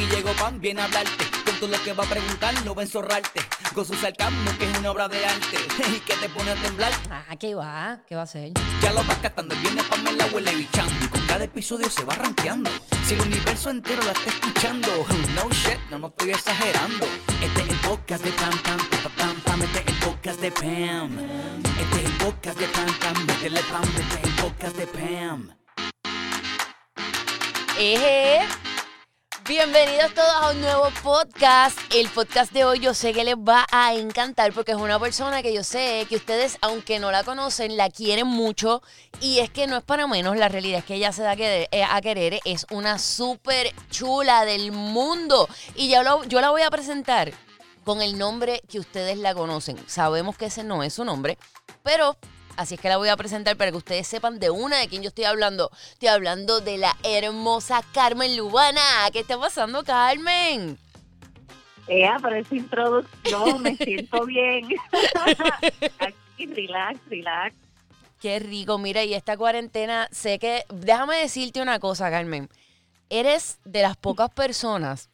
Aquí llegó Pan, viene a hablarte. Con todo lo que va a preguntar, no va a enzorrarte. Con su sarcasmo, que es una obra de arte. Y que te pone a temblar. Ah, ¿qué va? ¿Qué va a hacer? Ya lo vas captando, el viene Pan me la huele bichando. Y con cada episodio se va rankeando. Si el universo entero la está escuchando. No shit, no, no estoy exagerando. Este es el podcast de Pam Pam, Pam Pam Pam. Este es el podcast de Pam. Este es el podcast de Pam Pam. Métele Pam, este es el podcast de Pam. Eje. Bienvenidos todos a un nuevo podcast. El podcast de hoy yo sé que les va a encantar porque es una persona que yo sé que ustedes, aunque no la conocen, la quieren mucho. Y es que no es para menos, la realidad es que ella se da eh, a querer. Es una súper chula del mundo. Y ya yo la voy a presentar con el nombre que ustedes la conocen. Sabemos que ese no es su nombre, pero así es que la voy a presentar para que ustedes sepan de una de quién yo estoy hablando. Estoy hablando de la hermosa Carmen Lubana. ¿Qué está pasando, Carmen? Ea, pero esa introducción, me siento bien. Aquí, relax, relax. Qué rico, mira, y esta cuarentena, sé que, déjame decirte una cosa, Carmen. Eres de las pocas personas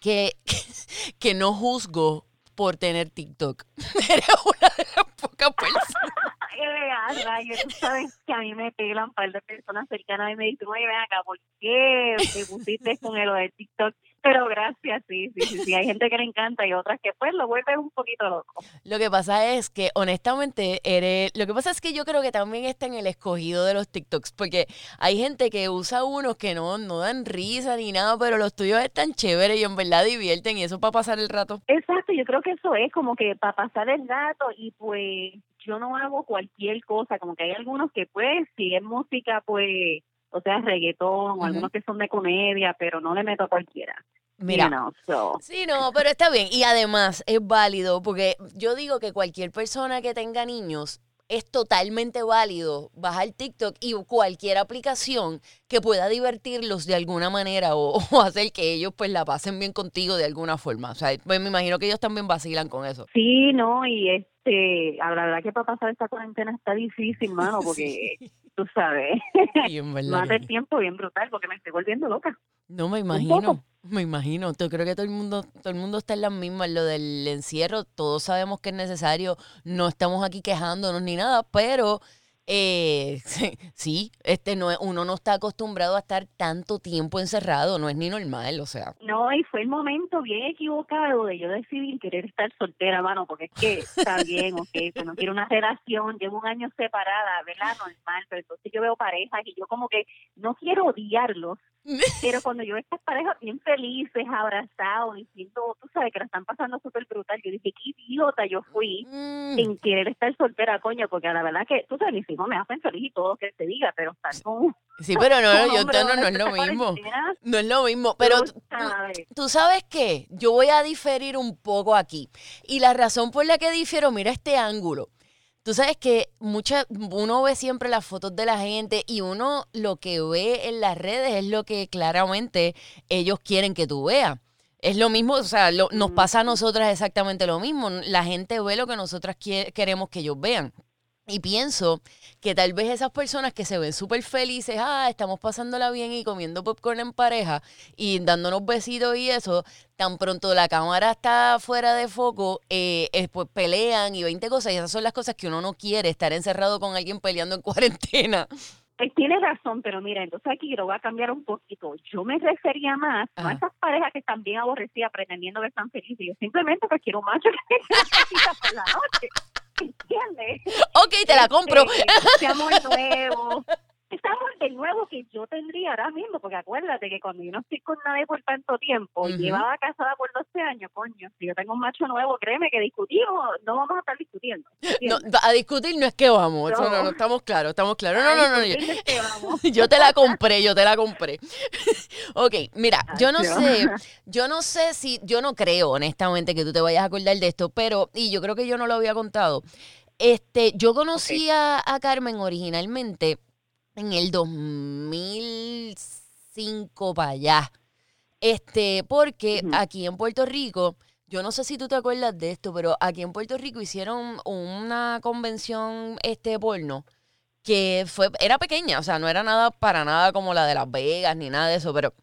que, que no juzgo por tener TikTok. Eres una de las pocas personas. Tú sabes que a mí me pelan un par de personas cercanas y me dicen, oye, ven acá, ¿por qué te pusiste con el de TikTok? Pero gracias, sí, sí, sí, sí. Hay gente que le encanta y otras que pues lo vuelven un poquito loco. Lo que pasa es que, honestamente, eres. Lo que pasa es que yo creo que también está en el escogido de los TikToks, porque hay gente que usa unos que no, no dan risa ni nada, pero los tuyos están chéveres y en verdad divierten y eso para pasar el rato. Exacto, yo creo que eso es como que para pasar el rato y pues yo no hago cualquier cosa, como que hay algunos que pues si es música pues, o sea, reggaetón, o algunos que son de comedia, pero no le meto a cualquiera. Mira. You know, so. Sí, no, pero está bien. Y además es válido, porque yo digo que cualquier persona que tenga niños es totalmente válido bajar TikTok y cualquier aplicación que pueda divertirlos de alguna manera o, o hacer que ellos pues la pasen bien contigo de alguna forma. O sea, pues me imagino que ellos también vacilan con eso. Sí, no, y este, la verdad que para pasar esta cuarentena está difícil, mano, porque tú sabes, Y en verdad mata que- el tiempo bien brutal porque me estoy volviendo loca. No me imagino, me imagino. Yo creo que todo el mundo, todo el mundo está en las mismas. Lo del encierro, todos sabemos que es necesario. No estamos aquí quejándonos ni nada, pero eh, sí, este no es, uno no está acostumbrado a estar tanto tiempo encerrado. No es ni normal, o sea. No, y fue el momento bien equivocado de yo decidir querer estar soltera, mano, porque es que está bien, ok, pues no quiero una relación, llevo un año separada, ¿verdad? Normal, pero entonces yo veo parejas y yo como que no quiero odiarlos, pero cuando yo veo estas parejas bien felices, abrazados, diciendo, tú sabes que la están pasando súper brutal, yo dije, qué idiota yo fui Mm, en querer estar soltera, coño, porque la verdad que, tú sabes, mis hijos me hacen feliz y todo que se diga, pero estar con sí, pero no, yo no, no es lo mismo. No es lo mismo. Pero tú tú- sabes. ¿Tú sabes qué? Yo voy a diferir un poco aquí. Y la razón por la que difiero, mira este ángulo. Tú sabes que mucha, uno ve siempre las fotos de la gente y uno lo que ve en las redes es lo que claramente ellos quieren que tú veas. Es lo mismo, o sea, lo- nos pasa a nosotras exactamente lo mismo. La gente ve lo que nosotras queremos que ellos vean. Y pienso que tal vez esas personas que se ven súper felices, ah, estamos pasándola bien y comiendo popcorn en pareja y dándonos besitos y eso, tan pronto la cámara está fuera de foco, eh, eh, pues pelean y 20 cosas. Y esas son las cosas que uno no quiere, estar encerrado con alguien peleando en cuarentena. Eh, Tienes razón, pero mira, entonces aquí lo voy a cambiar un poquito. Yo me refería más a esas parejas que están bien aborrecidas pretendiendo que están felices. Yo simplemente pues quiero un macho que por la noche. ¿Entiendes? Ok, te la compro. Este, Ese amor amor de nuevo que yo tendría ahora mismo, porque acuérdate que cuando yo no estoy con nadie por tanto tiempo, Ujú. llevaba casada por 12 años, coño, si yo tengo un macho nuevo, créeme que discutimos, no vamos a estar discutiendo. No, a discutir no es que vamos, eso no, No. no, estamos claros, estamos claros. No, no, no, yo- Discutir es que vamos. Yo te la compré, yo te la compré. ok, mira, yo no sé, yo no sé si, yo no creo honestamente que tú te vayas a acordar de esto, pero, y yo creo que yo no lo había contado. Este, yo conocí a, a Carmen originalmente en el 2005 para allá. Este, porque aquí en Puerto Rico, yo no sé si tú te acuerdas de esto, pero aquí en Puerto Rico hicieron una convención este porno que fue era pequeña, o sea, no era nada para nada como la de Las Vegas ni nada de eso, pero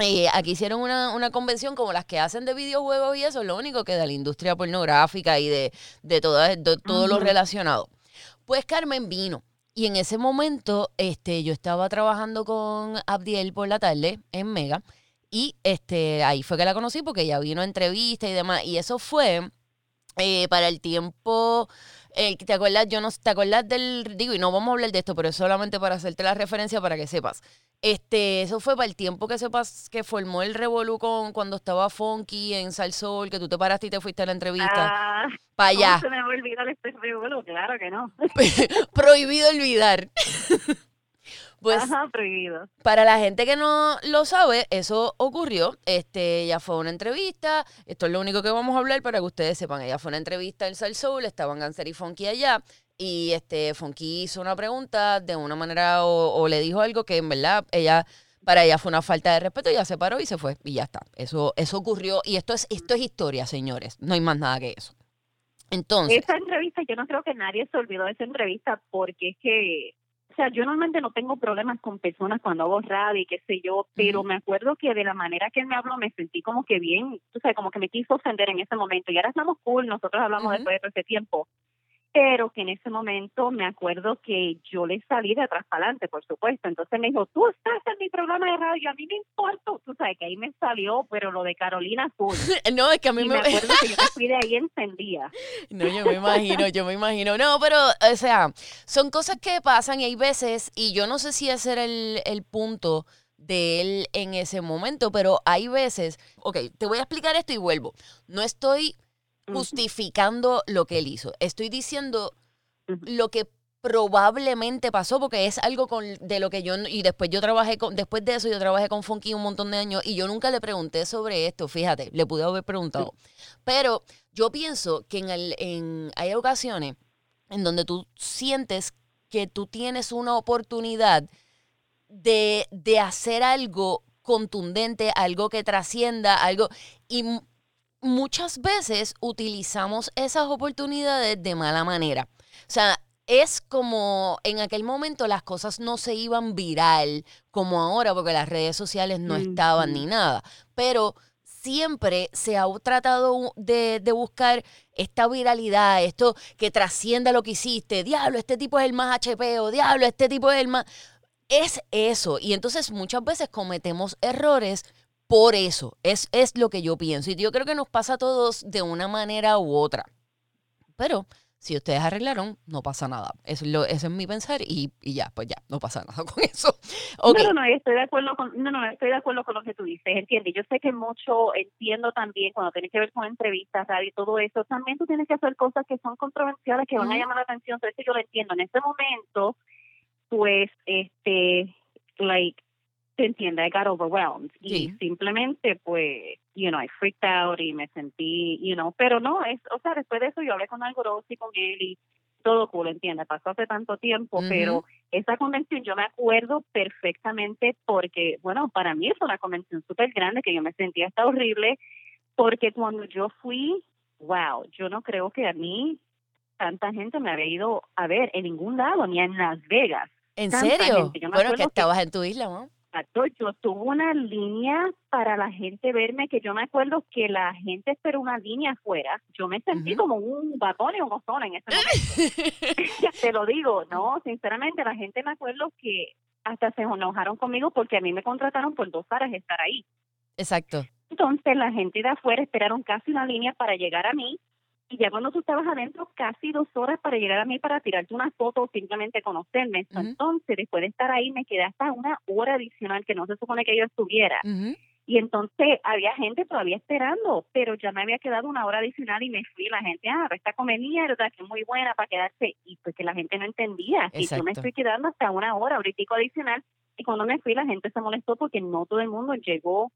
eh, aquí hicieron una, una convención como las que hacen de videojuegos y eso, lo único que de la industria pornográfica y de, de, todo lo relacionado. Pues Carmen vino. Y en ese momento, este, yo estaba trabajando con Abdiel por la tarde en Mega. Y este, ahí fue que la conocí porque ella vino a entrevista y demás. Y eso fue eh, para el tiempo. Eh, ¿Te acuerdas? Yo no te acuerdas del. Digo, y no vamos a hablar de esto, pero es solamente para hacerte la referencia para que sepas. Este, eso fue para el tiempo que sepas que formó el Revolú con cuando estaba Funky en Salsol, que tú te paraste y te fuiste a la entrevista. Ah, para ¿cómo allá. se me va a olvidar este revuelo? Claro que no. Prohibido olvidar. pues Ajá, prohibido. para la gente que no lo sabe, eso ocurrió. Este, ella fue a una entrevista. Esto es lo único que vamos a hablar para que ustedes sepan. Ella fue a una entrevista en Sal Soul, estaban Ganser y Funky allá. Y este, Funky hizo una pregunta de una manera o, o le dijo algo que en verdad ella, para ella fue una falta de respeto. Ella se paró y se fue. Y ya está. Eso, eso ocurrió. Y esto es, esto es historia, señores. No hay más nada que eso. Entonces, Esa entrevista, yo no creo que nadie se olvidó de esa entrevista porque es que, o sea, yo normalmente no tengo problemas con personas cuando hago radio y qué sé yo, pero me acuerdo que de la manera que él me habló me sentí como que bien, o sea, como que me quiso ofender en ese momento. Y ahora estamos cool, nosotros hablamos después de todo ese tiempo. Pero que en ese momento me acuerdo que yo le salí de atrás para adelante, por supuesto. Entonces me dijo, tú estás en mi programa de radio, a mí me importa. Tú sabes que ahí me salió, pero lo de Carolina Full. no, es que a mí Y me, me acuerdo que yo me fui de ahí encendida. No, yo me imagino, yo me imagino. No, pero, o sea, son cosas que pasan y hay veces, y yo no sé si ese era el, el punto de él en ese momento, pero hay veces, ok, te voy a explicar esto y vuelvo. No estoy. Justificando lo que él hizo, estoy diciendo lo que probablemente pasó porque es algo con de lo que yo y después yo trabajé con después de eso yo trabajé con Funky un montón de años y yo nunca le pregunté sobre esto fíjate le pude haber preguntado. Pero yo pienso que en el en hay ocasiones en donde tú sientes que tú tienes una oportunidad de, de hacer algo contundente, algo que trascienda, algo... Y muchas veces utilizamos esas oportunidades de mala manera. O sea, es como en aquel momento las cosas no se iban viral como ahora porque las redes sociales no estaban ni nada. Pero siempre se ha tratado de, de buscar esta viralidad, esto que trascienda lo que hiciste. Diablo, este tipo es el más HP o diablo, este tipo es el más... Es eso. Y entonces muchas veces cometemos errores por eso. Es, es lo que yo pienso. Y yo creo que nos pasa a todos de una manera u otra. Pero si ustedes arreglaron, no pasa nada. Eso es, lo, ese es mi pensar y, y ya, pues ya, no pasa nada con eso. Ok. No, no, no, estoy de acuerdo con, no, no, estoy de acuerdo con lo que tú dices, entiende. Yo sé que mucho entiendo también cuando tiene que ver con entrevistas, radio y todo eso, también tú tienes que hacer cosas que son controversiales, que van a llamar la atención, entonces yo lo entiendo. En este momento, pues, este, like, te entiende, I got overwhelmed. Sí. Y simplemente, pues, you know, I freaked out y me sentí, you know, pero no, es, o sea, después de eso yo hablé con Algorosi, con él y todo cool, entiende, pasó hace tanto tiempo, pero esa convención yo me acuerdo perfectamente porque, bueno, para mí fue una convención súper grande que yo me sentía hasta horrible porque cuando yo fui, wow, yo no creo que a mí tanta gente me había ido a ver en ningún lado, ni en Las Vegas. ¿En tanta serio? Bueno, que- estabas en tu isla, ¿no? Exacto, yo tuve una línea para la gente verme que yo me acuerdo que la gente esperó una línea afuera. Yo me sentí como un batón y un ozón en ese momento. Te lo digo, no, sinceramente la gente me acuerdo que hasta se enojaron conmigo porque a mí me contrataron por dos horas estar ahí. Exacto. Entonces la gente de afuera esperaron casi una línea para llegar a mí y ya cuando tú estabas adentro casi dos horas para llegar a mí para tirarte una foto o simplemente conocerme. Ujú. Entonces después de estar ahí me quedé hasta una hora adicional que no se supone que yo estuviera. Y entonces había gente todavía esperando, pero ya me había quedado una hora adicional y me fui. La gente, ah, esta comedia era que muy buena para quedarse. Y pues que la gente no entendía. Y yo me estoy quedando hasta una hora, ahorita adicional. Y cuando me fui, la gente se molestó porque no todo el mundo llegó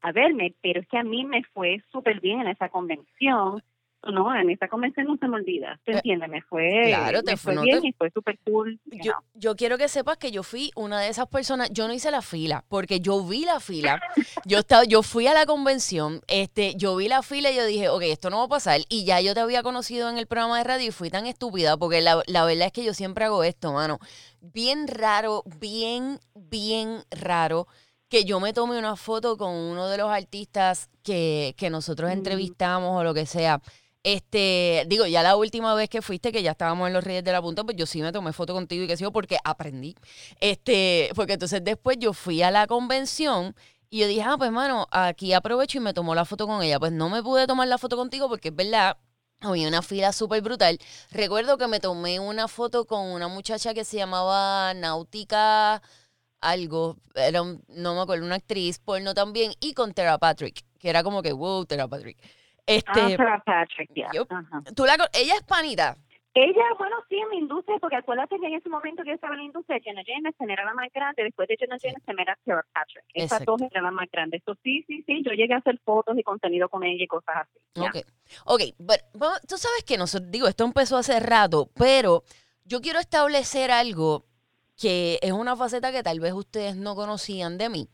a verme. Pero es que a mí me fue súper bien en esa convención. No, en esa convención no se me olvida. ¿Te Eh, entiendes? Me fue, claro, te me fue- fue no bien te- y fue súper cool. Yo, yo quiero que sepas que yo fui una de esas personas, yo no hice la fila, porque yo vi la fila, yo estaba, yo fui a la convención, este, yo vi la fila y yo dije, ok, esto no va a pasar, y ya yo te había conocido en el programa de radio y fui tan estúpida, porque la, la verdad es que yo siempre hago esto, mano, bien raro, bien, bien raro, que yo me tome una foto con uno de los artistas que, que nosotros Mm. entrevistamos o lo que sea. Este, digo, ya la última vez que fuiste, que ya estábamos en los Reyes de la Punta, pues yo sí me tomé foto contigo y que sé yo, porque aprendí. Este, porque entonces después yo fui a la convención y yo dije, ah, pues mano, aquí aprovecho y me tomo la foto con ella. Pues no me pude tomar la foto contigo porque es verdad, había una fila súper brutal. Recuerdo que me tomé una foto con una muchacha que se llamaba Náutica algo, era un- no me acuerdo, una actriz porno también, y con Tara Patrick, que era como que, wow, Tara Patrick. Ah, Este, Patrick. Ajá. tú la, ella es panita. Ella, bueno, sí, en la industria, porque acuérdate que en ese momento que yo estaba en la industria, Jenna Jameson era la más grande, después de Jenna Jameson era Sarah Patrick. Esas dos eran las más grandes. Eso sí, sí, sí, yo llegué a hacer fotos y contenido con ella y cosas así. ya. Ok, ok, vamos- tú sabes que nosotros, digo, esto empezó hace rato, pero yo quiero establecer algo que es una faceta que tal vez ustedes no conocían de mí,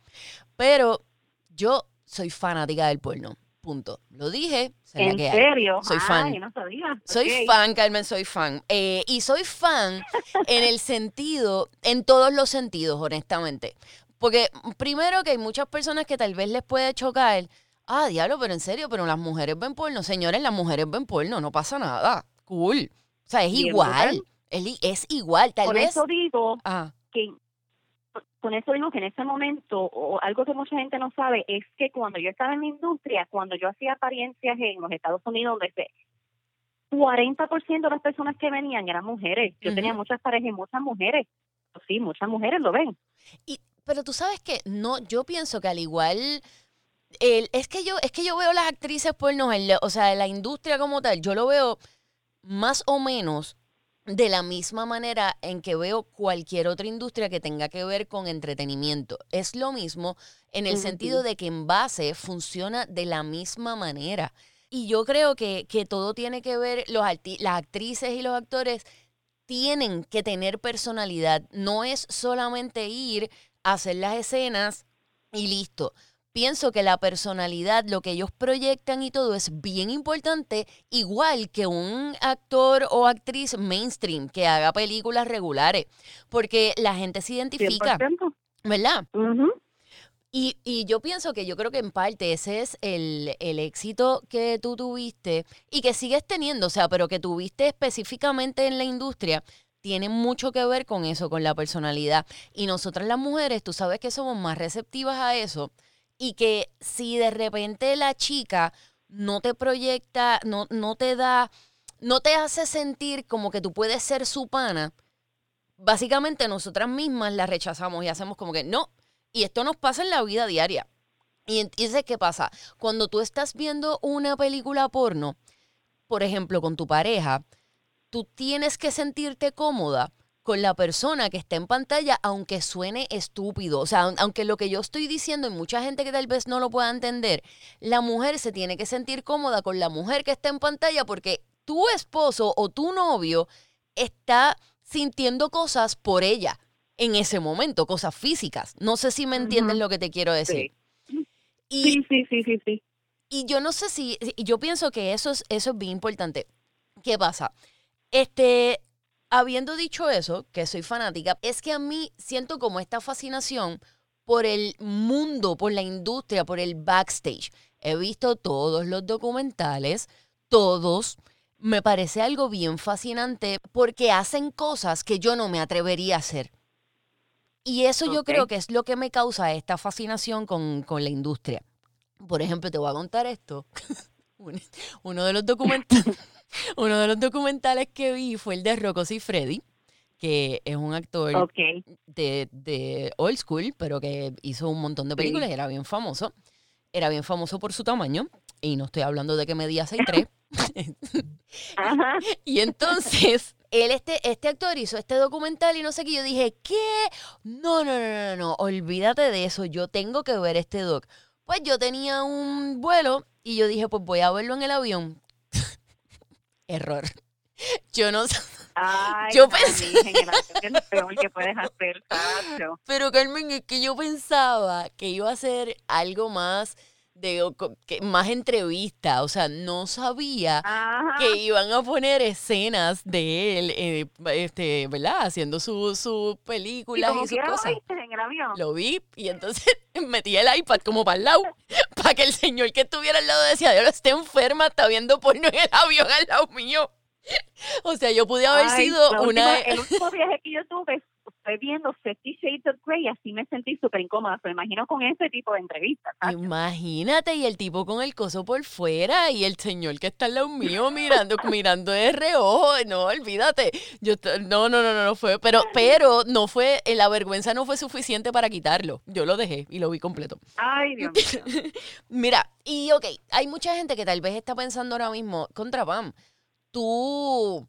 pero yo soy fanática del porno, punto. Lo dije, se ¿En serio? Soy Ay, fan. no sabía. Soy fan, Carmen, soy fan. Eh, y soy fan en el sentido, en todos los sentidos, honestamente. Porque primero que hay muchas personas que tal vez les puede chocar, ah, diablo, pero en serio, pero las mujeres ven porno. Señores, las mujeres ven porno, no pasa nada. Cool. O sea, es igual. Es, igual, tal Por vez. eso digo Ah, que con eso digo que en ese momento, o algo que mucha gente no sabe, es que cuando yo estaba en la industria, cuando yo hacía apariencias en los Estados Unidos, donde se 40% de las personas que venían eran mujeres. Yo tenía muchas parejas y muchas mujeres. Sí, muchas mujeres lo ven. Y, pero tú sabes que no, yo pienso que al igual, el, es que yo, es que yo veo las actrices porno, en la- o sea, en la industria como tal, yo lo veo más o menos de la misma manera en que veo cualquier otra industria que tenga que ver con entretenimiento. Es lo mismo en el sentido de que en base funciona de la misma manera. Y yo creo que, que todo tiene que ver, los las actrices y los actores tienen que tener personalidad. No es solamente ir a hacer las escenas y listo. Pienso que la personalidad, lo que ellos proyectan y todo es bien importante, igual que un actor o actriz mainstream que haga películas regulares, porque la gente se identifica, 100%. ¿verdad? Y, y yo pienso que yo creo que en parte ese es el, el éxito que tú tuviste y que sigues teniendo, o sea, pero que tuviste específicamente en la industria, tiene mucho que ver con eso, con la personalidad. Y nosotras las mujeres, tú sabes que somos más receptivas a eso y que si de repente la chica no te proyecta, no, no te da, no te hace sentir como que tú puedes ser su pana, básicamente nosotras mismas la rechazamos y hacemos como que no. Y esto nos pasa en la vida diaria. Y entonces, ¿qué pasa? Cuando tú estás viendo una película porno, por ejemplo, con tu pareja, tú tienes que sentirte cómoda con la persona que está en pantalla, aunque suene estúpido. O sea, aun- aunque lo que yo estoy diciendo, y mucha gente que tal vez no lo pueda entender, la mujer se tiene que sentir cómoda con la mujer que está en pantalla porque tu esposo o tu novio está sintiendo cosas por ella en ese momento, cosas físicas. No sé si me entiendes lo que te quiero decir. Y, Sí, sí, sí, sí, sí. y yo no sé si, yo pienso que eso es, eso es bien importante. ¿Qué pasa? Este, habiendo dicho eso, que soy fanática, es que a mí siento como esta fascinación por el mundo, por la industria, por el backstage. He visto todos los documentales, todos. Me parece algo bien fascinante porque hacen cosas que yo no me atrevería a hacer. Y eso yo creo que es lo que me causa esta fascinación con, con la industria. Por ejemplo, te voy a contar esto. Un- Uno de los documentales, uno de los documentales que vi fue el de Rocco Freddy, que es un actor de, de old school, pero que hizo un montón de Sí. películas y era bien famoso. Era bien famoso por su tamaño. Y no estoy hablando de que medía 6'3". Ajá. Y entonces, él, este, este actor hizo este documental y no sé qué. Yo dije, ¿qué? No, no, no, no, no, olvídate de eso. Yo tengo que ver este doc. Pues yo tenía un vuelo y yo dije, pues voy a verlo en el avión. Error. Yo no sé. Ay, Yo no, pensé- el es peor que puedes hacer. Pero Carmen, es que yo pensaba que iba a ser algo más de que- más entrevistas. O sea, no sabía Ajá. que iban a poner escenas de él, eh, este, ¿verdad? Haciendo su, su películas y sus quiera lo cosas. viste en el avión. Lo vi y entonces metí el iPad como para el lado para que el señor que estuviera al lado decía, Dios, está enferma, está viendo porno en el avión al lado mío. O sea, yo pude haber Ay, sido una... última- el último viaje que yo tuve viendo Fifty Shades of Grey y así me sentí súper incómoda. Me imagino con ese tipo de entrevistas. ¿sabes? Imagínate, y el tipo con el coso por fuera y el señor que está al lado mío mirando, mirando de reojo. No, olvídate. Yo no, no, no, no, no fue, pero, pero no fue, eh, la vergüenza no fue suficiente para quitarlo. Yo lo dejé y lo vi completo. Ay, Dios mío. Mira, y ok, hay mucha gente que tal vez está pensando ahora mismo, contra Pam, tú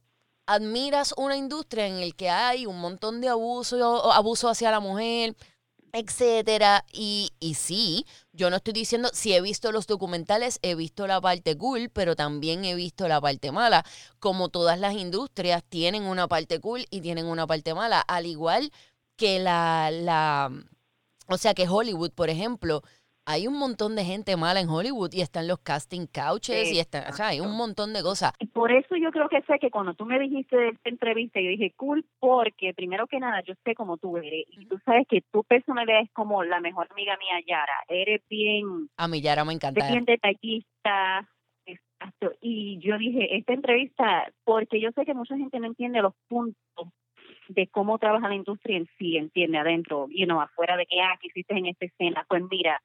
admiras una industria en la que hay un montón de abuso, abuso hacia la mujer, etcétera, y, y sí, yo no estoy diciendo, si he visto los documentales, he visto la parte cool, pero también he visto la parte mala, como todas las industrias tienen una parte cool y tienen una parte mala, al igual que la, la, o sea que Hollywood, por ejemplo, hay un montón de gente mala en Hollywood y están los casting couches y están, o sea, hay un montón de cosas. Y por eso yo creo que sé que cuando tú me dijiste de esta entrevista, yo dije, cool, porque primero que nada, yo sé cómo tú eres. Y tú sabes que tu personalidad es como la mejor amiga mía, Yara. Eres bien, A mí Yara me encanta. eres bien detallista. Exacto. Y yo dije, esta entrevista, porque yo sé que mucha gente no entiende los puntos de cómo trabaja la industria en sí, entiende, adentro, you know, afuera de que, ah, que hiciste en esta escena. Pues mira,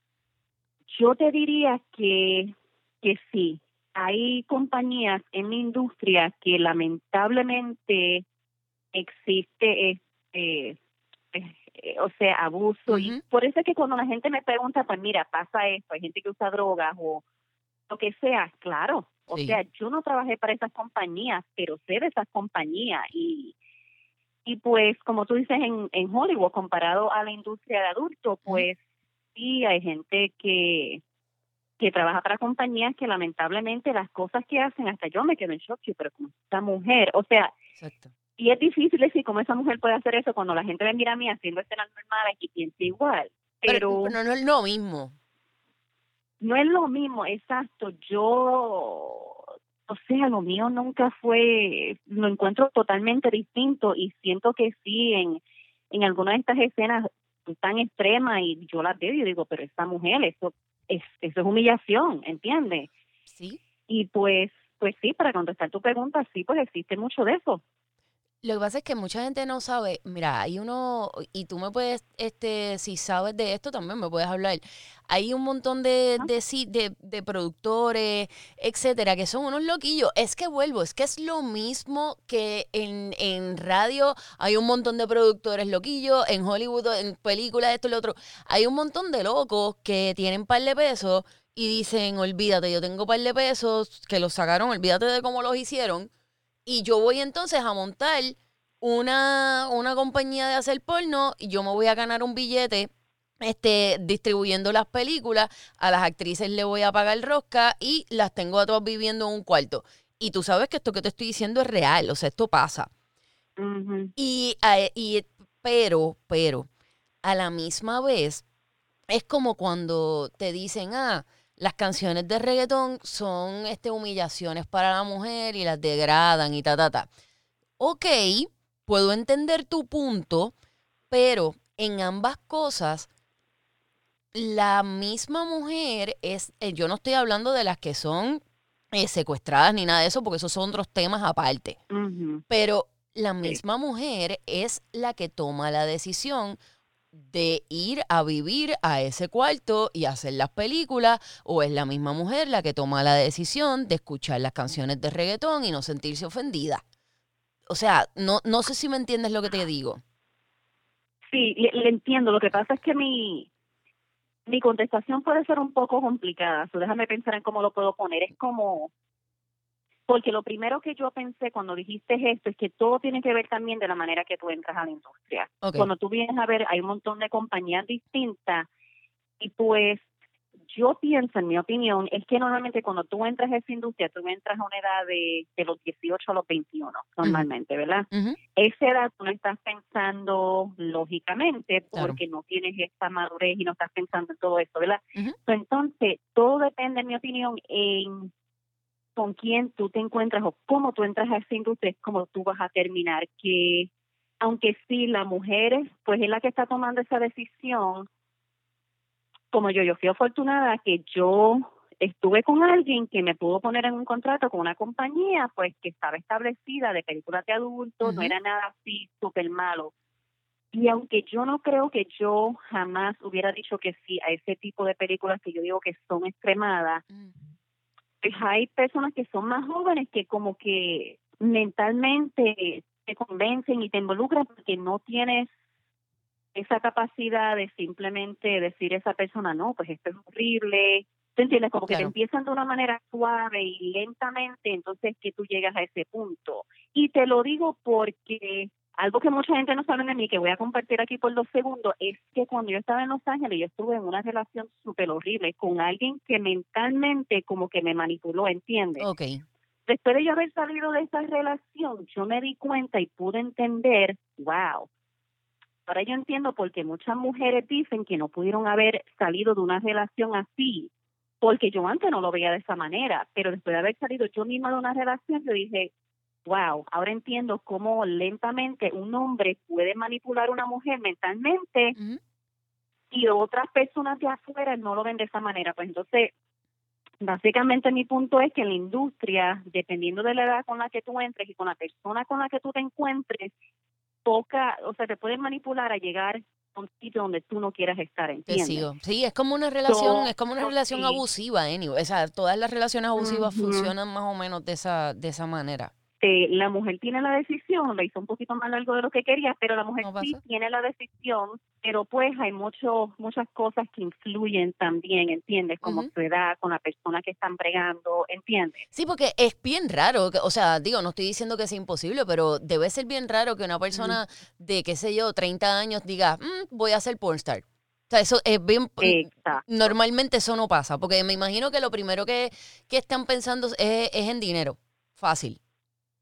yo te diría que, que sí, hay compañías en la industria que lamentablemente existe este eh, o sea abuso. Y por eso es que cuando la gente me pregunta pues mira pasa esto hay gente que usa drogas o lo que sea claro. O Sí. sea yo no trabajé para esas compañías pero sé de esas compañías. Y y pues como tú dices en, en Hollywood comparado a la industria de adultos pues sí hay gente que que trabaja para compañías que lamentablemente las cosas que hacen hasta yo me quedo en shock pero como esta mujer o sea Exacto. y es difícil decir cómo esa mujer puede hacer eso cuando la gente me mira a mí haciendo escenas normales y piensa igual pero, Pero, no, no es lo mismo. no es lo mismo exacto yo o sea lo mío nunca fue lo encuentro totalmente distinto y siento que sí en en algunas de estas escenas tan extremas y yo las veo y digo pero esta mujer eso es eso es humillación ¿entiendes? Sí. y pues pues sí para contestar tu pregunta sí pues existe mucho de eso Lo que pasa es que mucha gente no sabe, mira, hay uno, y tú me puedes, este, si sabes de esto también me puedes hablar. Hay un montón de, de, de productores, etcétera, que son unos loquillos. Es que vuelvo, es que es lo mismo que en, en radio hay un montón de productores loquillos, en Hollywood, en películas, esto y lo otro. Hay un montón de locos que tienen par de pesos y dicen, olvídate, yo tengo par de pesos que los sacaron, olvídate de cómo los hicieron. Y yo voy entonces a montar una, una compañía de hacer porno y yo me voy a ganar un billete este, distribuyendo las películas. A las actrices le voy a pagar rosca y las tengo a todas viviendo en un cuarto. Y tú sabes que esto que te estoy diciendo es real, o sea, esto pasa. Ujú. Y, a- y pero, pero, a la misma vez, es como cuando te dicen, ah, las canciones de reggaetón son este, humillaciones para la mujer y las degradan y ta, ta, ta. Ok, puedo entender tu punto, pero en ambas cosas, la misma mujer es, eh, yo no estoy hablando de las que son eh, secuestradas ni nada de eso, porque esos son otros temas aparte. Pero la misma mujer es la que toma la decisión de ir a vivir a ese cuarto y hacer las películas, o es la misma mujer la que toma la decisión de escuchar las canciones de reggaetón y no sentirse ofendida. O sea, no, no sé si me entiendes lo que te digo. Sí, le, entiendo. Lo que pasa es que mi, mi contestación puede ser un poco complicada. So, déjame pensar en cómo lo puedo poner. Es como, porque lo primero que yo pensé cuando dijiste esto es que todo tiene que ver también de la manera que tú entras a la industria. Cuando tú vienes a ver, hay un montón de compañías distintas y pues yo pienso, en mi opinión, es que normalmente cuando tú entras a esa industria, tú entras a una edad de, de los 18 a los 21, normalmente, ¿verdad? Esa edad tú no estás pensando lógicamente Claro. porque no tienes esta madurez y no estás pensando en todo esto, ¿verdad? Entonces, todo depende, en mi opinión, en con quién tú te encuentras o cómo tú entras a esa industria, es como tú vas a terminar. Que aunque sí, la mujer pues es la que está tomando esa decisión, como yo, yo fui afortunada que yo estuve con alguien que me pudo poner en un contrato con una compañía pues que estaba establecida de películas de adultos, no era nada así súper malo. Y aunque yo no creo que yo jamás hubiera dicho que sí a ese tipo de películas que yo digo que son extremadas, pues hay personas que son más jóvenes que como que mentalmente te convencen y te involucran porque no tienes esa capacidad de simplemente decir a esa persona, no, pues esto es horrible. ¿Te entiendes? Como que te empiezan de una manera suave y lentamente, entonces que tú llegas a ese punto. Y te lo digo porque algo que mucha gente no sabe de mí, que voy a compartir aquí por dos segundos, es que cuando yo estaba en Los Ángeles, yo estuve en una relación súper horrible con alguien que mentalmente como que me manipuló, ¿entiendes? Ok. después de yo haber salido de esa relación, yo me di cuenta y pude entender, wow. Ahora yo entiendo por qué muchas mujeres dicen que no pudieron haber salido de una relación así, porque yo antes no lo veía de esa manera, pero después de haber salido yo misma de una relación, yo dije, wow, ahora entiendo cómo lentamente un hombre puede manipular a una mujer mentalmente y otras personas de afuera no lo ven de esa manera. Pues entonces, básicamente mi punto es que en la industria, dependiendo de la edad con la que tú entres y con la persona con la que tú te encuentres, toca, o sea, te pueden manipular a llegar a un sitio donde tú no quieras estar, Te ¿entiendes? sigo. Sí, es como una relación, So- es como una so relación sí. abusiva, anyway. O sea, todas las relaciones abusivas funcionan más o menos de esa, de esa manera. Este, la mujer tiene la decisión, lo hizo un poquito más largo de lo que quería, pero la mujer No sí tiene la decisión, pero pues hay mucho, muchas cosas que influyen también, ¿entiendes? Como Ujú. su edad, con la persona que están bregando, ¿entiendes? Sí, porque es bien raro, o sea, digo, no estoy diciendo que sea imposible, pero debe ser bien raro que una persona de, qué sé yo, 30 años diga, "Mm, voy a ser pornstar. O sea, eso es bien... Exacto. Normalmente eso no pasa, porque me imagino que lo primero que, que están pensando es, es en dinero. Fácil.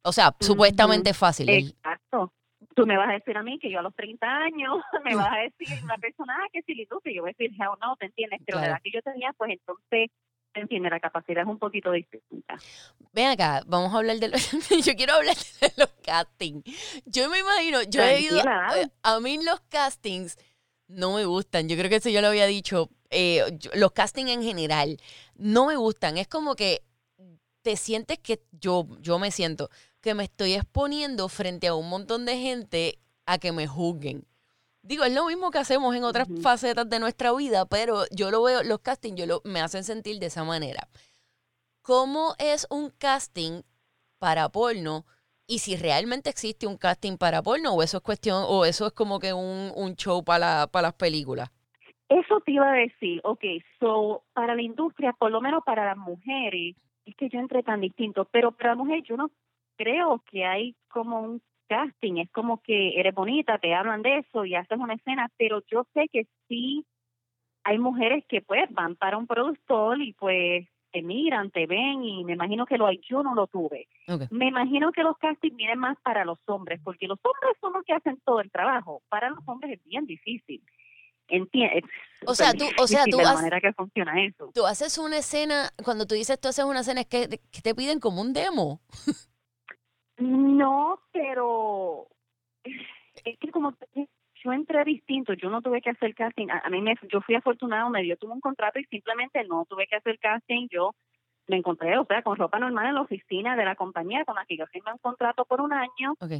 O sea, supuestamente fácil. Exacto. Tú me vas a decir a mí que yo a los 30 años me vas a decir una persona ah, que si le y yo voy a decir, hell no, ¿te entiendes? Pero la edad que yo tenía, pues entonces, ¿te entiendes? La capacidad es un poquito distinta. Ven acá, vamos a hablar de los... yo quiero hablar de los castings. Yo me imagino, yo he ido... A mí los castings no me gustan. Yo creo que eso yo lo había dicho. eh, yo- los castings en general no me gustan. Es como que te sientes que yo, yo me siento que me estoy exponiendo frente a un montón de gente a que me juzguen. Digo, es lo mismo que hacemos en otras facetas de nuestra vida, pero yo lo veo, los castings yo lo, me hacen sentir de esa manera. ¿Cómo es un casting para porno? Y si realmente existe un casting para porno, o eso es cuestión, o eso es como que un, un show para, la- para las películas. Eso te iba a decir, ok, so, para la industria, por lo menos para las mujeres, es que yo entré tan distinto, pero para la mujer yo no creo que hay como un casting, es como que eres bonita, te hablan de eso y haces una escena, pero yo sé que sí hay mujeres que pues van para un productor y pues te miran, te ven y me imagino que lo hay, yo no lo tuve. Me imagino que los castings vienen más para los hombres, porque los hombres son los que hacen todo el trabajo. Para los hombres es bien difícil. Entiendes? O sea, tú- o sea, tú de la has- manera que funciona eso. Tú haces una escena, cuando tú dices tú haces una escena, es que, que te piden como un demo. No, pero es que como yo entré distinto, yo no tuve que hacer casting. A, a mí me, yo fui afortunado, me dio tuve un contrato y simplemente no tuve que hacer casting. Yo me encontré, o sea, con ropa normal en la oficina de la compañía con la que yo firmé un contrato por un año, Ok,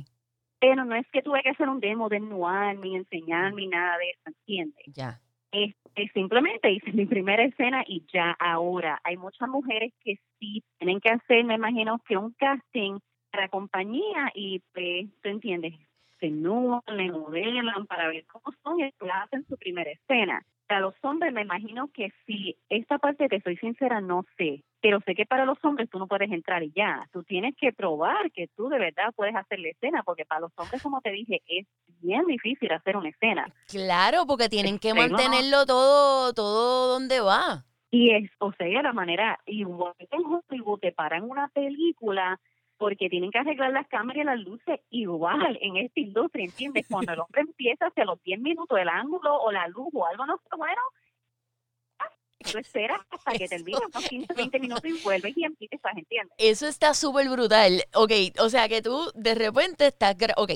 pero no es que tuve que hacer un demo, desnudarme, ni enseñarme, nada de eso, ¿entiendes? ya. Este, simplemente hice mi primera escena y ya ahora hay muchas mujeres que sí tienen que hacer, me imagino, que un casting para compañía y pues, ¿tú entiendes? Se le modelan para ver cómo son y hacen su primera escena. Para los hombres me imagino que sí, esta parte te soy sincera, no sé, pero sé que para los hombres tú no puedes entrar y ya, tú tienes que probar que tú de verdad puedes hacer la escena, porque para los hombres, como te dije, es bien difícil hacer una escena. Claro, porque tienen que mantenerlo todo, todo donde va. Y es, o sea, la manera, igual que en Hollywood te paran una película porque tienen que arreglar las cámaras y las luces igual en esta industria, ¿entiendes? Cuando el hombre empieza hacia los 10 minutos, el ángulo o la luz o algo no está bueno, tú esperas hasta que termine unos 15, 20 minutos y vuelves y empiezas, ¿entiendes? Eso está súper brutal. Ok, o sea que tú de repente estás... Ok,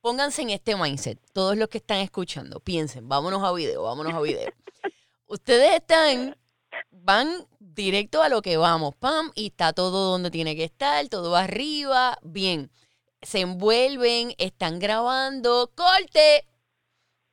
pónganse en este mindset. Todos los que están escuchando, piensen, vámonos a video, vámonos a video. Ustedes están, van directo a lo que vamos, pam, y está todo donde tiene que estar, todo arriba, bien. Se envuelven, están grabando, corte.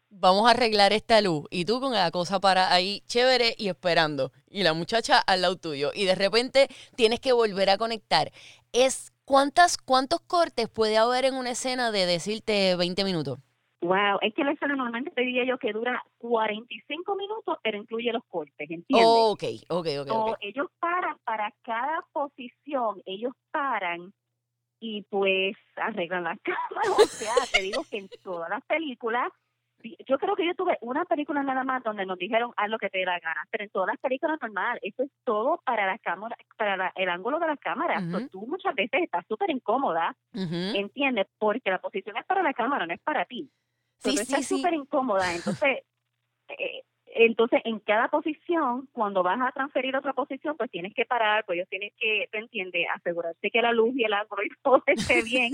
Vamos a arreglar esta luz. Y tú con la cosa para ahí, chévere, y esperando. Y la muchacha al lado tuyo. Y de repente tienes que volver a conectar. Es ¿cuántas, ¿Cuántos cortes puede haber en una escena de decirte 20 minutos? Wow, es que la escena normalmente te diría yo que dura 45 minutos, pero incluye los cortes, ¿entiendes? Ok, ok, ok. Ok. ellos paran para cada posición, elos paran y pues arreglan las cámaras. O sea, te digo que en todas las películas, yo creo que yo tuve una película nada más donde nos dijeron haz lo que te dé la gana, pero en todas las películas normal, eso es todo para las cámaras, para la- el ángulo de las cámaras. So, Ujú. tú muchas veces estás súper incómoda. ¿entiendes? Porque la posición es para la cámara, no es para ti. Sí, sí, estás sí. súper incómoda, entonces eh, entonces en cada posición cuando vas a transferir a otra posición pues tienes que parar pues ellos tienen que te entiendes asegurarse que la luz y el ángulo y todo esté bien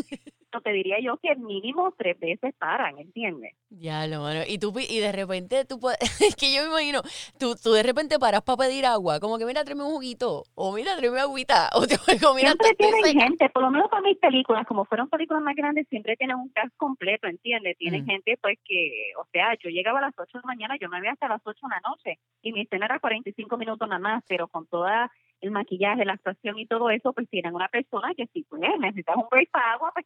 no te diría yo que mínimo tres veces paran ¿entiendes? Ya lo mano. Y tú y de repente tú es que yo me imagino, tú, tú de repente paras para pedir agua, como que mira, tráeme un juguito, o mira, tráeme agüita, o te o mira, siempre tienen seca. gente por lo menos para mis películas como fueron películas más grandes siempre tienen un cast completo ¿entiendes? tienen Mm. gente pues que o sea yo llegaba a las 8 de la mañana yo me veía hasta las 8 de la noche y mi escena era 45 minutos nada más pero con toda el maquillaje, la actuación y todo eso, pues tienen una persona que si pues necesitas un break para agua, pues.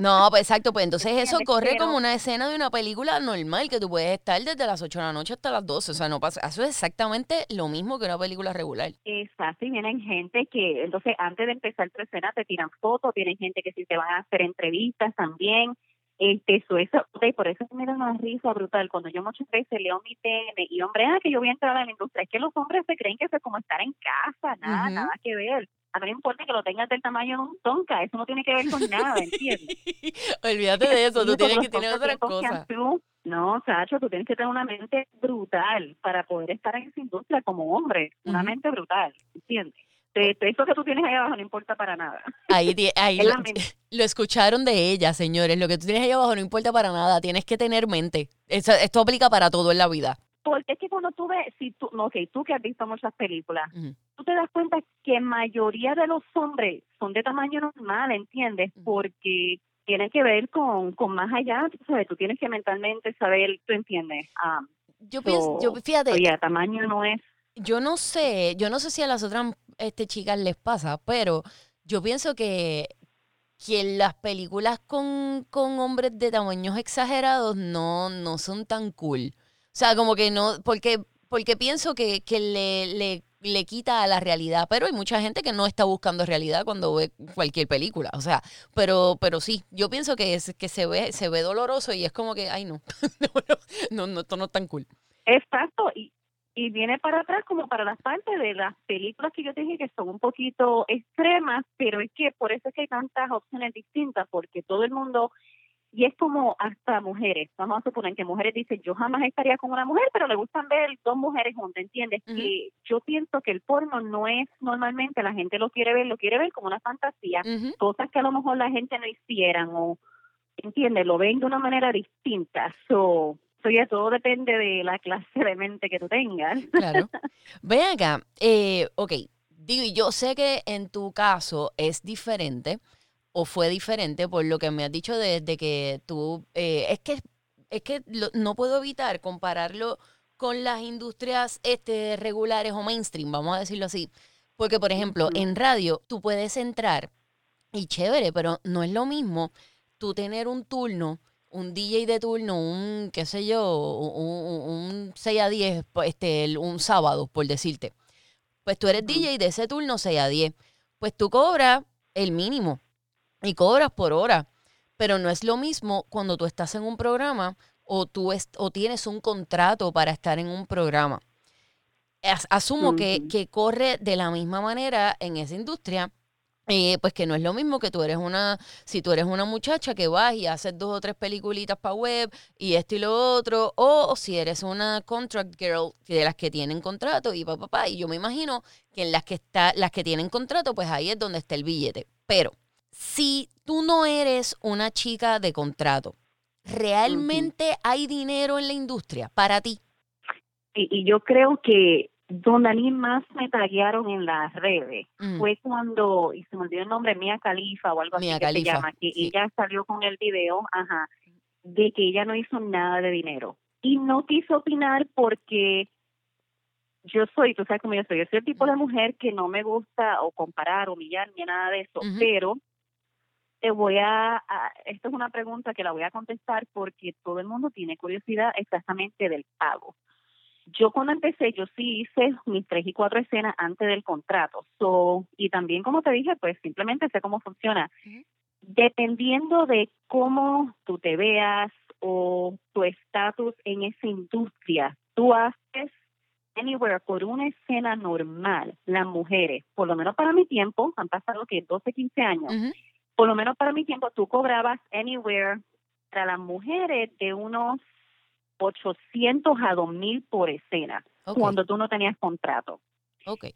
No, pues exacto, pues entonces eso corre como una escena de una película normal, que tú puedes estar desde las 8 de la noche hasta las 12, o sea, no pasa, eso es exactamente lo mismo que una película regular. Exacto, y vienen gente que, entonces, antes de empezar tu escena te tiran fotos, tienen gente que si te van a hacer entrevistas también, este, eso, eso, y por eso me da una risa brutal, cuando yo muchas veces leo mi PM y hombre, ah, que yo voy a entrar a la industria, es que los hombres se creen que eso es como estar en casa, nada, nada que ver, a mí no importa que lo tengas del tamaño de un tonka, eso no tiene que ver con nada, ¿entiendes? Olvídate de eso, tú tienes que tener cosas. han sido- No, Sacho, tú tienes que tener una mente brutal para poder estar en esa industria como hombre, una mente brutal, ¿entiendes? De, de eso que tú tienes ahí abajo no importa para nada. Ahí, ahí lo, escucharon de ella, señores. Lo que tú tienes ahí abajo no importa para nada. Tienes que tener mente. Eso- esto aplica para todo en la vida. Porque es que cuando tú ves, si tú, no, ok, tú que has visto muchas películas, Ujú. tú te das cuenta que mayoría de los hombres son de tamaño normal, ¿entiendes? Porque tiene que ver con, con más allá, tú sabes, tú tienes que mentalmente saber, tú entiendes, ah, Yo pienso, yo, fíjate, oye, tamaño no es yo no sé, yo no sé si a las otras este, chicas les pasa, pero yo pienso que, que las películas con, con hombres de tamaños exagerados no, no son tan cool. O sea, como que no, porque, porque pienso que, que le, le, le quita a la realidad, pero hay mucha gente que no está buscando realidad cuando ve cualquier película. O sea, pero, pero sí, yo pienso que, es, que se ve, se ve doloroso y es como que, ay no, no, no, esto no es tan cool. Exacto, y, y viene para atrás como para las partes de las películas que yo te dije que son un poquito extremas, pero es que por eso es que hay tantas opciones distintas, porque todo el mundo, y es como hasta mujeres, vamos a suponer que mujeres dicen, yo jamás estaría con una mujer, pero le gustan ver dos mujeres juntas, ¿entiendes? Ujú. Que yo pienso que el porno no es normalmente, la gente lo quiere ver, lo quiere ver como una fantasía, cosas que a lo mejor la gente no hicieran o, ¿entiendes? Lo ven de una manera distinta. So, ya todo depende de la clase de mente que tú tengas. Claro. Ven acá, eh, ok, digo, yo sé que en tu caso es diferente o fue diferente por lo que me has dicho desde que tú, eh, es que, es que lo- no puedo evitar compararlo con las industrias este, regulares o mainstream, vamos a decirlo así. Porque, por ejemplo, en radio tú puedes entrar y chévere, pero no es lo mismo tú tener un turno, un DJ de turno, un, qué sé yo, un, un- un 6 a 10, pues, este, un sábado, por decirte. Pues tú eres. DJ de ese turno 6 a 10. Pues tú cobras el mínimo y cobras por hora. Pero no es lo mismo cuando tú estás en un programa o tú o tienes un contrato para estar en un programa. as- asumo que, que corre de la misma manera en esa industria. Eh, pues que no es lo mismo que tú eres una, si tú eres una muchacha que vas y haces dos o tres peliculitas para web y esto y lo otro, o, si eres una contract girl de las que tienen contrato y papá, pa, y yo me imagino que en las que está, las que tienen contrato, pues ahí es donde está el billete. Pero si tú no eres una chica de contrato, ¿realmente hay dinero en la industria para ti? Y, y yo creo que donde a mí más me taguearon en las redes Mm. fue cuando, y se me olvidó el nombre, Mia Khalifa o algo Mia así que se llama, que sí. ella salió con el video, ajá, de que ella no hizo nada de dinero. Y no quiso opinar porque yo soy, tú sabes cómo yo soy, yo soy el tipo de mujer que no me gusta o comparar, humillar, ni nada de eso, pero te voy a, a, esto es una pregunta que la voy a contestar porque todo el mundo tiene curiosidad exactamente del pago. Yo cuando empecé, yo sí hice mis tres y cuatro escenas antes del contrato. So, y también, como te dije, pues simplemente sé cómo funciona. Dependiendo de cómo tú te veas o tu estatus en esa industria, tú haces anywhere por una escena normal, las mujeres, por lo menos para mi tiempo, han pasado que 12, 15 años, por lo menos para mi tiempo, tú cobrabas anywhere para las mujeres de unos 800 a 2000 por escena, cuando tú no tenías contrato. ok.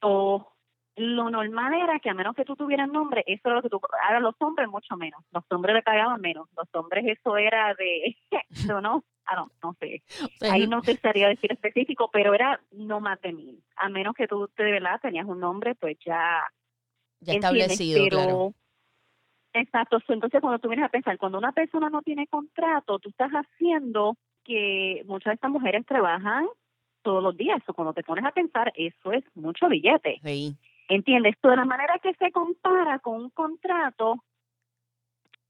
O lo normal era que a menos que tú tuvieras nombre, eso era lo que tú, ahora los hombres mucho menos, los hombres le pagaban menos, los hombres eso era de, no, no, I don't- no sé, ahí no te estaría decir específico, pero era no más de mil, a menos que tú de verdad tenías un nombre, pues ya ya establecido, Pero, claro. Exacto, entonces cuando tú vienes a pensar, cuando una persona no tiene contrato, tú estás haciendo que muchas de estas mujeres trabajan todos los días, o cuando te pones a pensar, eso es mucho billete, Sí. ¿entiendes? So, de la manera que se compara con un contrato,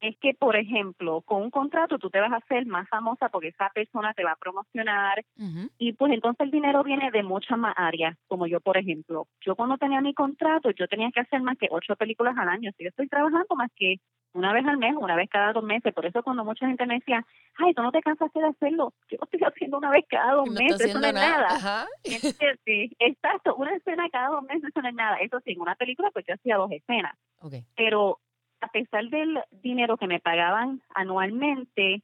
es que, por ejemplo, con un contrato tú te vas a hacer más famosa porque esa persona te va a promocionar, y pues entonces el dinero viene de muchas más áreas, como yo, por ejemplo. Yo cuando tenía mi contrato, yo tenía que hacer más que ocho películas al año. Si yo estoy trabajando más que una vez al mes, una vez cada dos meses. Por eso cuando mucha gente me decía, ay, tú no te cansaste de hacerlo. Yo lo estoy haciendo una vez cada dos no meses, eso no es nada. Ajá. Entonces, sí, exacto, una escena cada dos meses, eso no es nada. Eso sí, en una película pues yo hacía dos escenas Ok. pero a pesar del dinero que me pagaban anualmente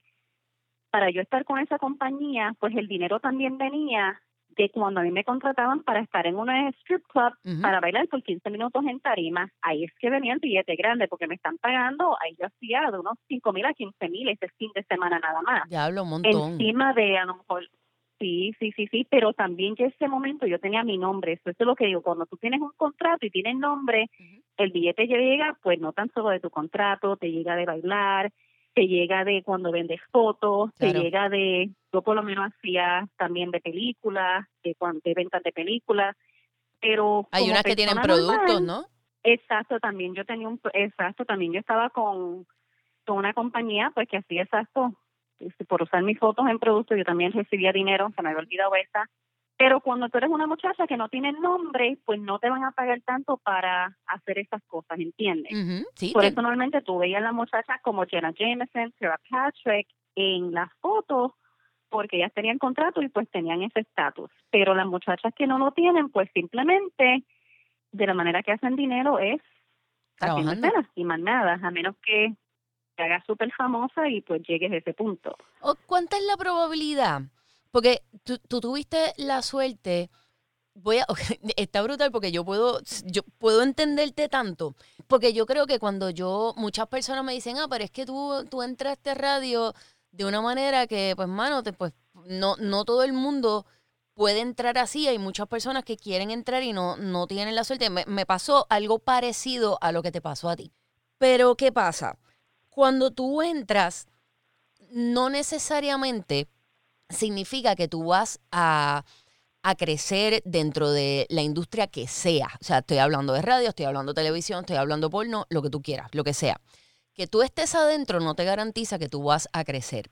para yo estar con esa compañía, pues el dinero también venía de cuando a mí me contrataban para estar en una strip club Ujú. para bailar por 15 minutos en tarima. Ahí es que venía el billete grande porque me están pagando, ahí yo hacía de unos 5 mil a 15 mil ese fin de semana nada más Diablo, un montón. encima de a lo mejor sí sí sí sí pero también que ese momento yo tenía mi nombre eso es lo que digo cuando tú tienes un contrato y tienes nombre el billete llega pues no tan solo de tu contrato te llega de bailar te llega de cuando vendes fotos Claro. te llega de yo por lo menos hacía también de películas de de ventas de películas pero Hay unas que tienen productos, normal, ¿no? Exacto, también yo tenía un, exacto, también yo estaba con, con una compañía pues que hacía exacto, este, por usar mis fotos en productos, yo también recibía dinero, se me había olvidado esa, pero cuando tú eres una muchacha que no tiene nombre, pues no te van a pagar tanto para hacer esas cosas, ¿entiendes? Sí, Por eso normalmente tú veías a las muchachas como Jenna Jameson, Sarah Patrick en las fotos porque ellas tenían contrato y pues tenían ese estatus. Pero las muchachas que no lo tienen, pues simplemente de la manera que hacen dinero es haciendo Trabajando. escenas y más nada, a menos que hagas súper famosa y pues llegues a ese punto. ¿O ¿Cuánta es la probabilidad? Porque tú, tuviste la suerte. Voy a, está brutal porque yo puedo, yo puedo entenderte tanto. Porque yo creo que cuando yo, muchas personas me dicen, ah, pero es que tú, tú entraste a radio de una manera que, pues, mano, pues, no, no todo el mundo puede entrar así. Hay muchas personas que quieren entrar y no, no tienen la suerte. Me, me pasó algo parecido a lo que te pasó a ti. Pero, ¿qué pasa? Cuando tú entras, no necesariamente significa que tú vas a, a crecer dentro de la industria que sea. O sea, estoy hablando de radio, estoy hablando de televisión, estoy hablando porno, lo que tú quieras, lo que sea. Que tú estés adentro no te garantiza que tú vas a crecer.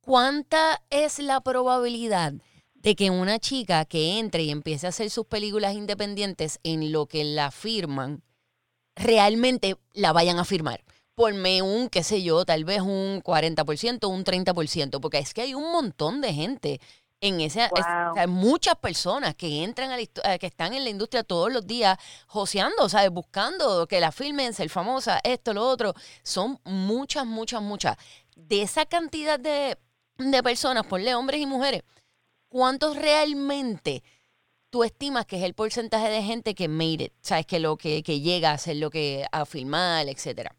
¿Cuánta es la probabilidad de que una chica que entre y empiece a hacer sus películas independientes en lo que la firman, realmente la vayan a firmar? Ponme un, qué sé yo, tal vez un 40%, un 30%, porque es que hay un montón de gente En esa, es- o sea, hay muchas personas que entran a la eh, que están en la industria todos los días joseando, ¿sabes? Buscando que la filmen, ser famosa, esto, lo otro. Son muchas, muchas, muchas. De esa cantidad de, de personas, ponle hombres y mujeres, ¿cuántos realmente tú estimas que es el porcentaje de gente que made it? ¿Sabes? Que lo que, que llega a hacer lo que, a filmar, etcétera.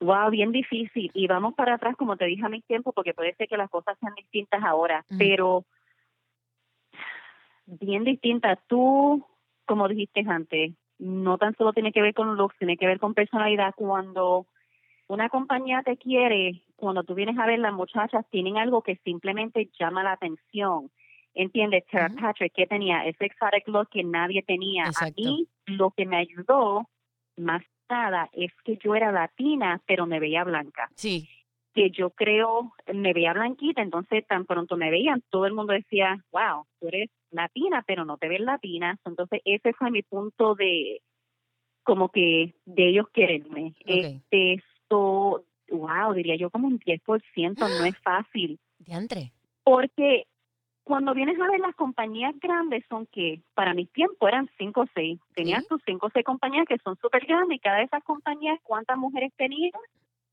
Wow, bien difícil. Y vamos para atrás, como te dije a mis tiempos, porque puede ser que las cosas sean distintas ahora, Ujú. pero bien distintas. Tú, como dijiste antes, no tan solo tiene que ver con looks, tiene que ver con personalidad. Cuando una compañía te quiere, cuando tú vienes a ver las muchachas, tienen algo que simplemente llama la atención. ¿Entiendes? Tara Ujú. Patrick, que tenía ese exotic look que nadie tenía. Exacto. A mí, lo que me ayudó más es que yo era latina, pero me veía blanca. Sí. Que yo creo, me veía blanquita, entonces tan pronto me veían, todo el mundo decía, wow, tú eres latina, pero no te ves latina. Entonces, ese fue mi punto de, como que, de ellos quererme. Ok. Este, esto, wow, diría yo como un 10%, no es fácil. Diantre. Porque cuando vienes a ver las compañías grandes son que para mis tiempos eran cinco o seis. Tenías Sí. tus cinco o seis compañías que son súper grandes y cada de esas compañías, ¿cuántas mujeres tenían?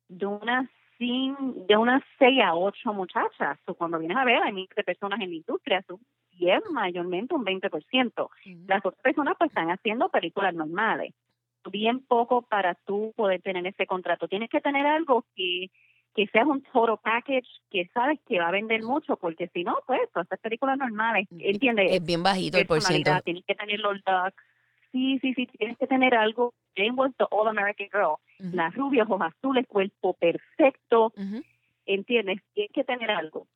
De unas sin, de unas seis a ocho muchachas. O cuando vienes a ver, hay miles de personas en la industria, son 10 mayormente un 20%. Ujú. Las otras personas pues están haciendo películas normales. Bien poco para tú poder tener ese contrato. Tienes que tener algo que que sea un total package que sabes que va a vender mucho, porque si no, pues, todas estas películas normales, ¿entiendes? Es bien bajito el personalidad, tienes que tener los looks. Sí, sí, sí, tienes que tener algo. Jane was the all American girl. Ujú. Las rubias, ojos azules, cuerpo perfecto, Ujú. ¿entiendes? Tienes que tener algo.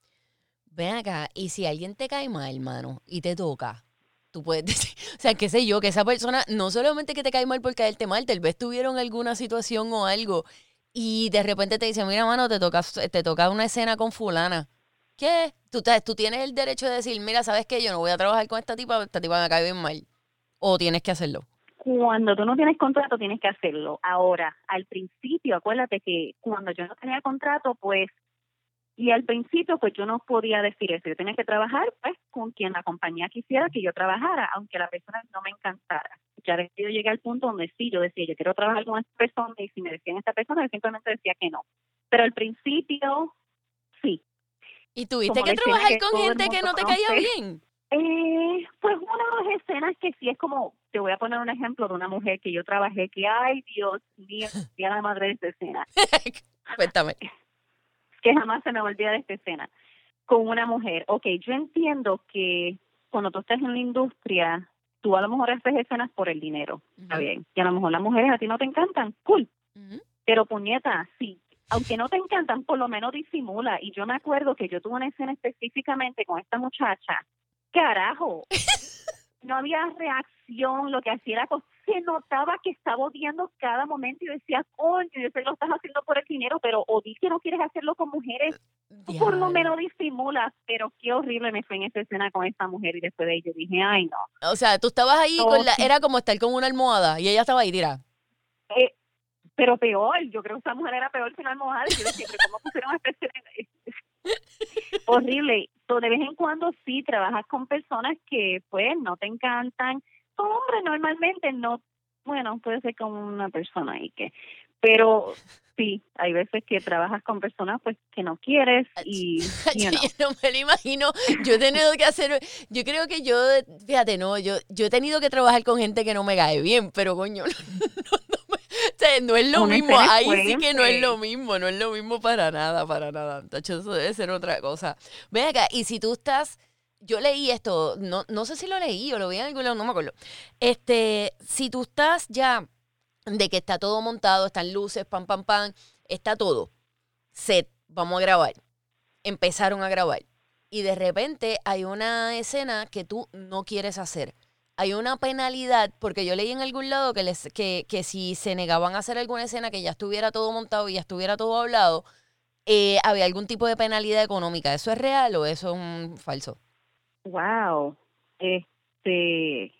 Ven acá, y si alguien te cae mal, hermano, y te toca, tú puedes decir, o sea, qué sé yo, que esa persona, no solamente que te cae mal por caerte mal, tal vez tuvieron alguna situación o algo, y de repente te dicen, mira, mano, te toca, te toca una escena con fulana. ¿Qué? Tú, te- tú tienes el derecho de decir, mira, ¿sabes qué? Yo no voy a trabajar con esta tipa, esta tipa me cae bien mal. O tienes que hacerlo. Cuando tú no tienes contrato, tienes que hacerlo. Ahora, al principio, acuérdate que cuando yo no tenía contrato, pues, y al principio, pues yo no podía decir eso. Yo tenía que trabajar, pues, con quien la compañía quisiera que yo trabajara, aunque la persona no me encantara. Ya yo llegué al punto donde sí, yo decía, yo quiero trabajar con esta persona, y si me decían esta persona, yo simplemente decía que no. Pero al principio, sí. ¿Y tuviste Como que trabajar con gente que no te caía conoce. bien? Eh, pues una de las escenas que sí es como, te voy a poner un ejemplo de una mujer que yo trabajé, que, ay, Dios mío, la madre de esta escena, Cuéntame. Que jamás se me olvida de esta escena, con una mujer. Ok, yo entiendo que cuando tú estás en la industria, tú a lo mejor haces escenas por el dinero, está bien, y a lo mejor las mujeres a ti no te encantan, cool, pero puñeta, sí, aunque no te encantan, por lo menos disimula. Y yo me acuerdo que yo tuve una escena específicamente con esta muchacha. Carajo, no había reacción, lo que hacía era, se notaba que estaba odiando cada momento y decía, coño, yo sé que lo estás haciendo por el dinero, pero o di que no quieres hacerlo con mujeres, por lo menos disimula. Pero qué horrible me fue en esa escena con esta mujer y después de ello dije, ay no. O sea, tú estabas ahí con la, era como estar con una almohada y ella estaba ahí, tira. Eh, pero peor, yo creo que esa mujer era peor que una almohada. Y yo pero ¿cómo pusieron esta escena? Horrible. So, de vez en cuando sí trabajas con personas que, pues, no te encantan. Son hombres normalmente, no. Bueno, puede ser con una persona ahí que. Pero sí, hay veces que trabajas con personas, pues, que no quieres y. you know. Yo no me lo imagino. Yo he tenido que hacer, yo creo que yo, fíjate, no, yo, yo he tenido que trabajar con gente que no me cae bien, pero coño, no, no, no me- o sea, no es lo mismo. Ahí sí que no es lo mismo, no es lo mismo para nada, para nada. Tacho, eso debe ser otra cosa. Ven acá, y si tú estás, yo leí esto, no, no sé si lo leí o lo vi en algún lado, no me acuerdo. Este, si tú estás ya de que está todo montado, están luces, pam, pam, pam, está todo. Set, vamos a grabar. Empezaron a grabar. Y de repente hay una escena que tú no quieres hacer. Hay una penalidad, porque yo leí en algún lado que, les, que, que si se negaban a hacer alguna escena que ya estuviera todo montado y ya estuviera todo hablado, eh, había algún tipo de penalidad económica. ¿Eso es real o eso es un falso? Wow. Este,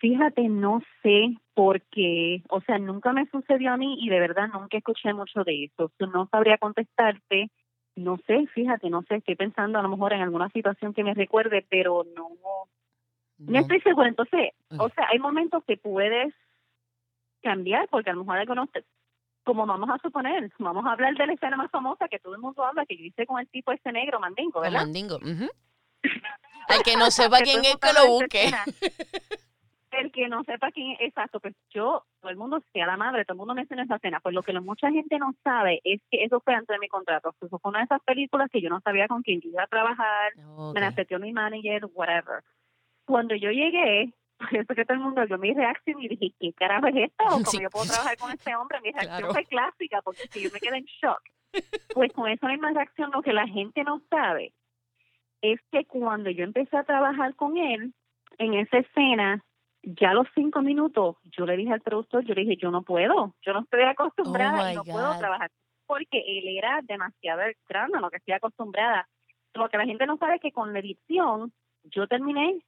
fíjate, no sé porque, o sea, nunca me sucedió a mí y de verdad nunca escuché mucho de eso. So, no sabría contestarte no sé, fíjate, no sé, estoy pensando a lo mejor en alguna situación que me recuerde, pero no, no, No. estoy segura. Entonces, o sea, hay momentos que puedes cambiar, porque a lo mejor algunos, te- como vamos a suponer, vamos a hablar de la escena más famosa que todo el mundo habla, que yo hice con el tipo este negro, Mandingo, ¿verdad? Mandingo. ujú. Al que no sepa Que quién es, que lo busque. El que no sepa quién es, exacto, pues yo, todo el mundo, sea la madre, todo el mundo menciona esa escena. Pues lo que mucha gente no sabe es que eso fue antes de mi contrato. Eso fue una de esas películas que yo no sabía con quién yo iba a trabajar, me la aceptó mi manager, whatever. Cuando yo llegué, eso que todo el mundo vio mi reacción y dije, ¿qué carajo es esto? ¿Cómo Sí. yo puedo trabajar con este hombre? Mi reacción Claro. fue clásica porque si yo me quedé en shock. Pues con esa misma reacción, lo que la gente no sabe es que cuando yo empecé a trabajar con él, en esa escena, ya a los cinco minutos, yo le dije al productor, yo le dije, yo no puedo, yo no estoy acostumbrada Oh, y no puedo trabajar porque él era demasiado grande a lo que estoy acostumbrada. Lo que la gente no sabe es que con la edición, yo terminé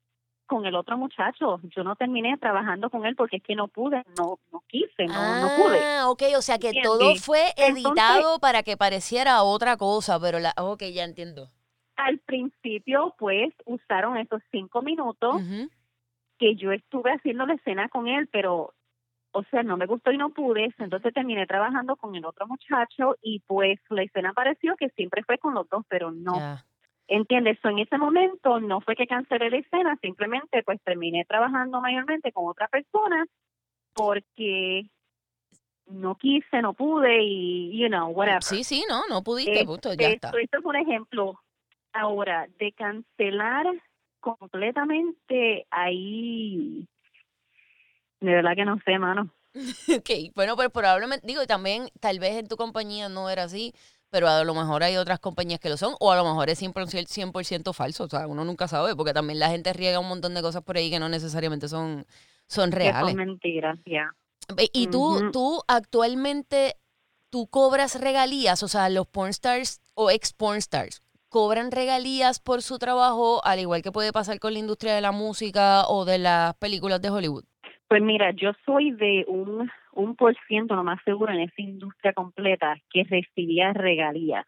con el otro muchacho, yo no terminé trabajando con él porque es que no pude, no, no quise, no, no pude. Ah, ok, o sea que ¿Entiendes? todo fue Entonces- editado para que pareciera otra cosa, pero la, ok, ya entiendo. Al principio, pues, usaron esos cinco minutos que yo estuve haciendo la escena con él, pero, o sea, no me gustó y no pude, entonces terminé trabajando con el otro muchacho y pues la escena pareció que siempre fue con los dos, pero no. ¿Entiendes? So, en ese momento no fue que cancelé la escena, simplemente pues terminé trabajando mayormente con otra persona porque no quise, no pude y, you know, whatever. Sí, sí, no, no pudiste, punto, ya está. esto es un ejemplo. Ahora, de cancelar completamente, ahí, de verdad que no sé, mano. Ok, bueno, pues probablemente, digo, también tal vez en tu compañía no era así, pero a lo mejor hay otras compañías que lo son, o a lo mejor es 100%, 100% falso, o sea, uno nunca sabe, porque también la gente riega un montón de cosas por ahí que no necesariamente son, son reales. son mentiras, ya. Y tú, Ujú. tú actualmente, tú cobras regalías, o sea, los pornstars o ex pornstars cobran regalías por su trabajo, al igual que puede pasar con la industria de la música o de las películas de Hollywood. Pues mira, yo soy de un, un por ciento, lo más seguro, en esa industria completa que recibía regalías.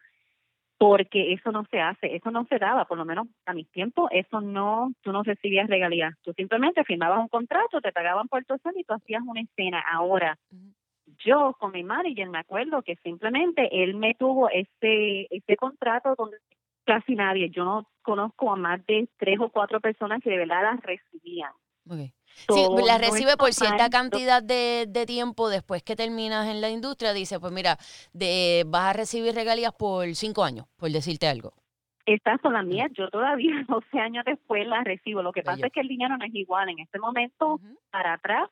Porque eso no se hace, eso no se daba, por lo menos a mis tiempos, eso no, tú no recibías regalías. Tú simplemente firmabas un contrato, te pagaban por tu escena y tú hacías una escena. Ahora, yo con mi manager me acuerdo que simplemente él me tuvo ese, ese contrato donde casi nadie, yo no conozco a más de tres o cuatro personas que de verdad las recibían. Ok. Sí, la recibe por cierta cantidad de, de tiempo después que terminas en la industria. Dice, pues mira, de, vas a recibir regalías por cinco años, por decirte algo. Estas son las mías, yo todavía 12 años después las recibo. Lo que pasa Bello. es que el dinero no es igual. En este momento, para atrás,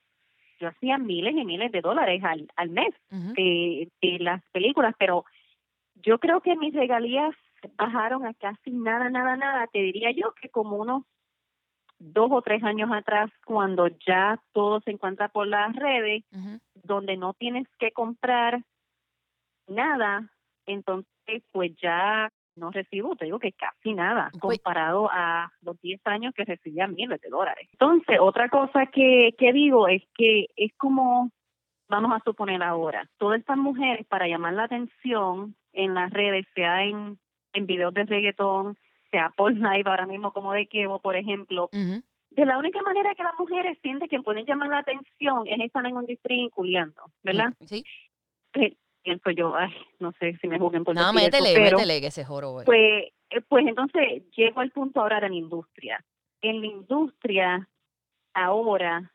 yo hacía miles y miles de dólares al, al mes de, de las películas, pero yo creo que mis regalías bajaron a casi nada, nada, nada. Te diría yo que como unos dos o tres años atrás, cuando ya todo se encuentra por las redes, donde no tienes que comprar nada, entonces pues ya no recibo, te digo que casi nada, Pues- comparado a los 10 años que recibía miles de dólares. Entonces, otra cosa que, que digo es que es como, vamos a suponer ahora, todas estas mujeres para llamar la atención en las redes, sea en, en videos de reggaetón, sea por live ahora mismo como de Kevo, por ejemplo, de la única manera que las mujeres sienten que pueden llamar la atención es estar en un stream culiando, ¿verdad? Sí. Eh, Pienso yo, ay, no sé si me juzguen por No, decir eso, métele, pero métele que se joro, güey. pues, eh, pues entonces llego al punto ahora de la industria. En la industria ahora,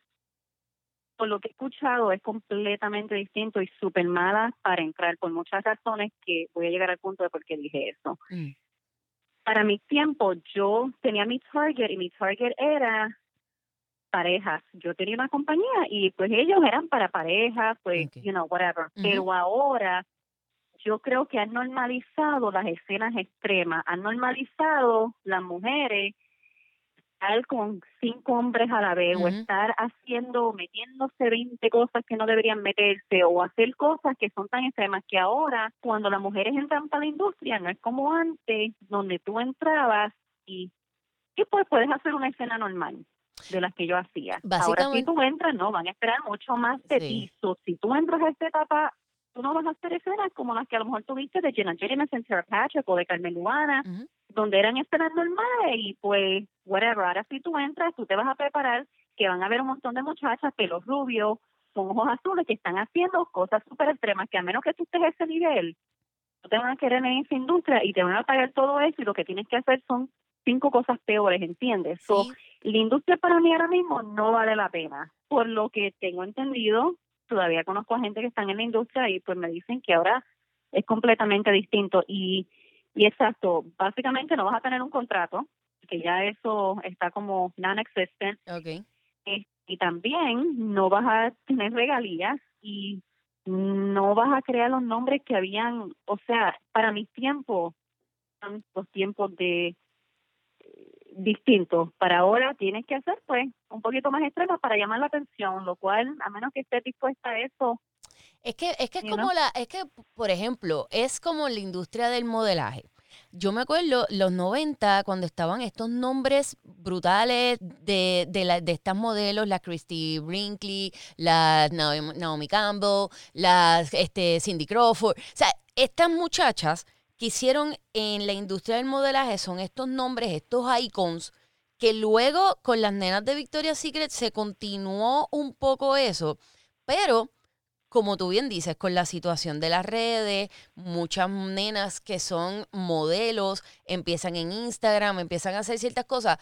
por lo que he escuchado, es completamente distinto y súper mala para entrar por muchas razones que voy a llegar al punto de por qué dije eso. Mm. para mi tiempo yo tenía mi target y mi target era parejas. Yo tenía una compañía y pues ellos eran para parejas, pues, you know, whatever. Pero ahora yo creo que han normalizado las escenas extremas, han normalizado las mujeres estar con cinco hombres a la vez o estar haciendo, metiéndose 20 cosas que no deberían meterse o hacer cosas que son tan extremas que ahora cuando las mujeres entran para la industria no es como antes donde tú entrabas y, y pues puedes hacer una escena normal de las que yo hacía. Ahora si tú entras, no, van a esperar mucho más de Sí. ti. So, si tú entras a esta etapa tú no vas a hacer escenas como las que a lo mejor tuviste de Jenna Jameson, Sarah Patrick o de Carmen Lubana, Ujú. Donde eran escenas normales y pues, whatever. Ahora si tú entras, tú te vas a preparar que van a ver un montón de muchachas, pelos rubios, con ojos azules, que están haciendo cosas súper extremas, que a menos que tú estés a ese nivel, no te van a querer en esa industria y te van a pagar todo eso y lo que tienes que hacer son cinco cosas peores, ¿entiendes? So, Sí. la industria para mí ahora mismo no vale la pena. Por lo que tengo entendido, todavía conozco a gente que están en la industria y pues me dicen que ahora es completamente distinto. Y, y exacto, básicamente no vas a tener un contrato, que ya eso está como non-existent. Eh, y también no vas a tener regalías y no vas a crear los nombres que habían, o sea, para mis tiempos, son los tiempos de eh, distintos. Para ahora tienes que hacer pues un poquito más extremo para llamar la atención, lo cual, a menos que estés dispuesta a eso, Es que, es que es como know? la, es que, por ejemplo, es como la industria del modelaje. Yo me acuerdo los 90 cuando estaban estos nombres brutales de, de, la- de estas modelos, la Christy Brinkley, la Naomi, Naomi Campbell, la este, Cindy Crawford. O sea, estas muchachas que hicieron en la industria del modelaje son estos nombres, estos icons, que luego con las nenas de Victoria's Secret se continuó un poco eso, pero como tú bien dices, con la situación de las redes, muchas nenas que son modelos empiezan en Instagram, empiezan a hacer ciertas cosas.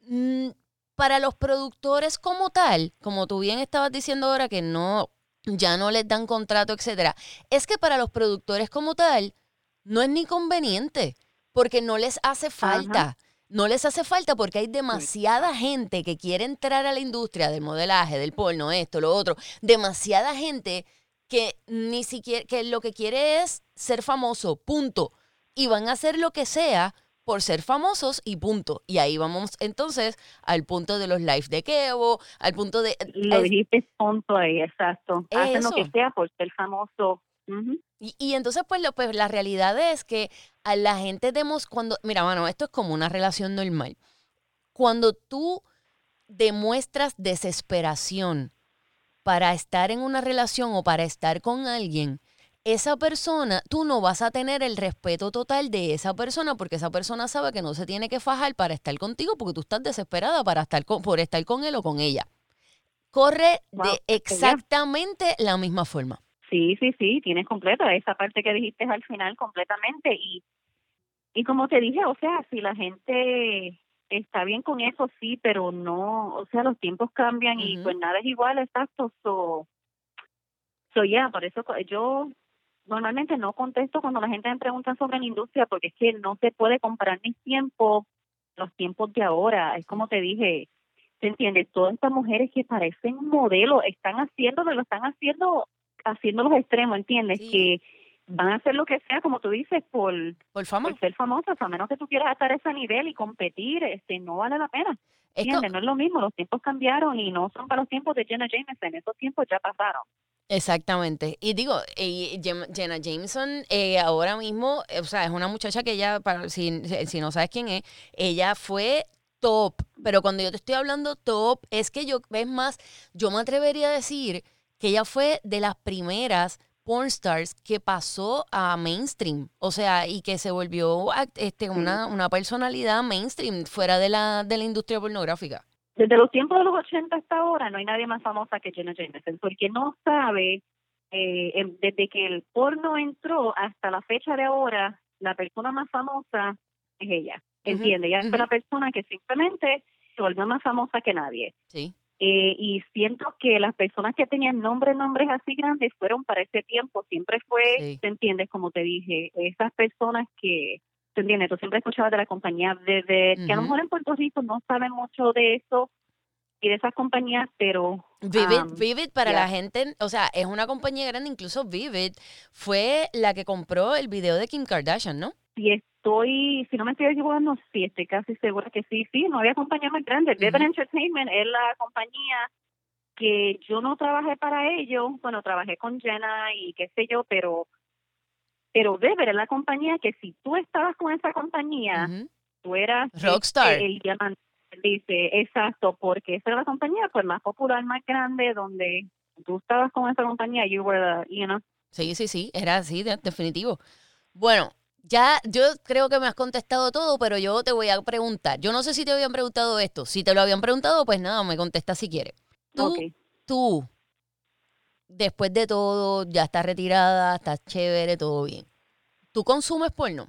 Mm, Para los productores como tal, como tú bien estabas diciendo ahora que no, ya no les dan contrato, etcétera, es que para los productores como tal no es ni conveniente, porque no les hace falta. No les hace falta porque hay demasiada gente que quiere entrar a la industria del modelaje, del porno, esto, lo otro. Demasiada gente que ni siquiera, que lo que quiere es ser famoso, punto. Y van a hacer lo que sea por ser famosos y punto. Y ahí vamos entonces al punto de los lives de Kevo, al punto de... lo dijiste punto ahí, exacto. Hacen lo que sea por ser famoso. Y, y entonces, pues, lo, pues la realidad es que a la gente demos cuando, mira, mano, esto es como una relación normal. Cuando tú demuestras desesperación para estar en una relación o para estar con alguien, esa persona, tú no vas a tener el respeto total de esa persona porque esa persona sabe que no se tiene que fajar para estar contigo porque tú estás desesperada para estar con, por estar con él o con ella. Corre Wow, de exactamente la misma forma. Sí, sí, sí, tienes completa esa parte que dijiste al final completamente y y como te dije, o sea, si la gente está bien con eso, sí, pero no, o sea, los tiempos cambian y pues nada es igual, exacto. So, so ya, por eso yo normalmente no contesto cuando la gente me pregunta sobre la industria porque es que no se puede comparar mis tiempos, los tiempos de ahora. Es como te dije, ¿te entiendes? Todas estas mujeres que parecen modelos están haciendo, lo están haciendo, haciendo los extremos, ¿entiendes? Sí. Que van a hacer lo que sea, como tú dices, por Por fama. por ser famosas, a menos que tú quieras estar a ese nivel y competir, este no vale la pena. ¿Entiendes? No es lo mismo, los tiempos cambiaron y no son para los tiempos de Jenna Jameson, esos tiempos ya pasaron. Exactamente. Y digo, eh, Jenna Jameson eh, ahora mismo, eh, o sea, es una muchacha que ella, para, si, si no sabes quién es, ella fue top. Pero cuando yo te estoy hablando top, es que yo, es más, yo me atrevería a decir que ella fue de las primeras pornstars que pasó a mainstream. O sea, y que se volvió este, una, una personalidad mainstream fuera de la, de la industria pornográfica. Desde los tiempos de los 80 hasta ahora no hay nadie más famosa que Jenna Jameson, porque no sabe, eh, desde que el porno entró hasta la fecha de ahora, la persona más famosa es ella. ¿Entiende? Ella ujú. fue la persona que simplemente se volvió más famosa que nadie. Sí. Eh, y siento que las personas que tenían nombres, nombres así grandes fueron para ese tiempo. Siempre fue, Sí. ¿te entiendes? Como te dije, esas personas que, ¿te entiendes? Tú siempre escuchabas de la compañía de, de- que a lo mejor en Puerto Rico no saben mucho de eso y de esas compañías, pero Vivid, um, Vivid para la gente, o sea, es una compañía grande, incluso Vivid fue la que compró el video de Kim Kardashian, ¿no? Si estoy, si no me estoy equivocando, sí, estoy casi segura que sí, sí, no había compañía más grande. Ujú. Vivid Entertainment es la compañía que yo no trabajé para ellos, bueno, trabajé con Jenna y qué sé yo, pero pero Vivid es la compañía que si tú estabas con esa compañía, Ujú. tú eras Rockstar. este, el diamante, dice, exacto, porque esa era la compañía pues más popular, más grande, donde tú estabas con esa compañía, you were the, you know, Sí, sí, sí, era así, de- definitivo. Bueno, ya yo creo que me has contestado todo, pero yo te voy a preguntar. Yo no sé si te habían preguntado esto. Si te lo habían preguntado, pues nada, me contesta si quieres. Tú, después de todo, ya estás retirada, estás chévere, todo bien. ¿Tú consumes porno?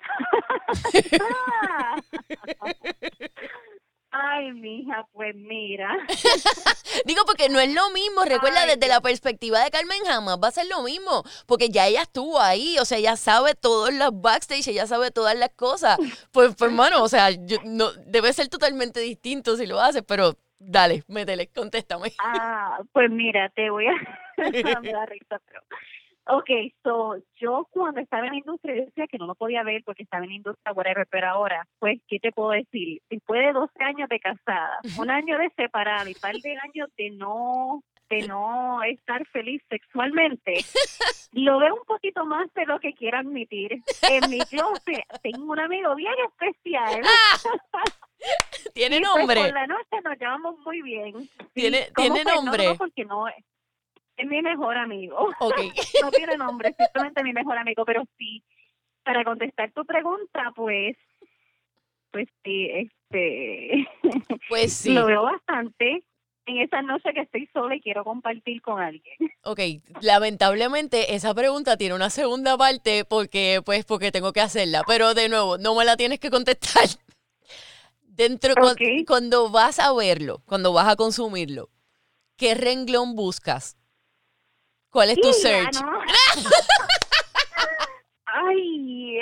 Ay, mija, pues mira. Digo, porque no es lo mismo, recuerda, Ay, desde la perspectiva de Carmen jamás va a ser lo mismo, porque ya ella estuvo ahí, o sea, ella sabe todos los backstage, ella sabe todas las cosas. Pues, pues hermano, o sea, yo- no, debe ser totalmente distinto si lo haces, pero dale, métele, contéstame. Ah, pues mira, te voy a... me da risa, pero... Ok, so, yo cuando estaba en la industria, decía que no lo podía ver porque estaba en la industria, whatever, pero ahora, pues, ¿qué te puedo decir? Después de 12 años de casada, un año de separada y par de años de no de no estar feliz sexualmente, lo veo un poquito más de lo que quiero admitir. En mi closet tengo un amigo bien especial. ¿Tiene pues, nombre? por la noche nos llevamos muy bien. ¿Tiene- ¿cómo tiene nombre? No, porque no es, mi mejor amigo. Ok, No tiene nombre, simplemente mi mejor amigo, pero sí, para contestar tu pregunta, pues, pues sí, este, pues sí. lo veo bastante en esa noche que estoy sola y quiero compartir con alguien. Ok, lamentablemente esa pregunta tiene una segunda parte porque, pues, porque tengo que hacerla. Pero de nuevo, no me la tienes que contestar. Dentro, cu- Ok. cuando vas a verlo, cuando vas a consumirlo, ¿qué renglón buscas? ¿Cuál es tu search? ¿no? Ay,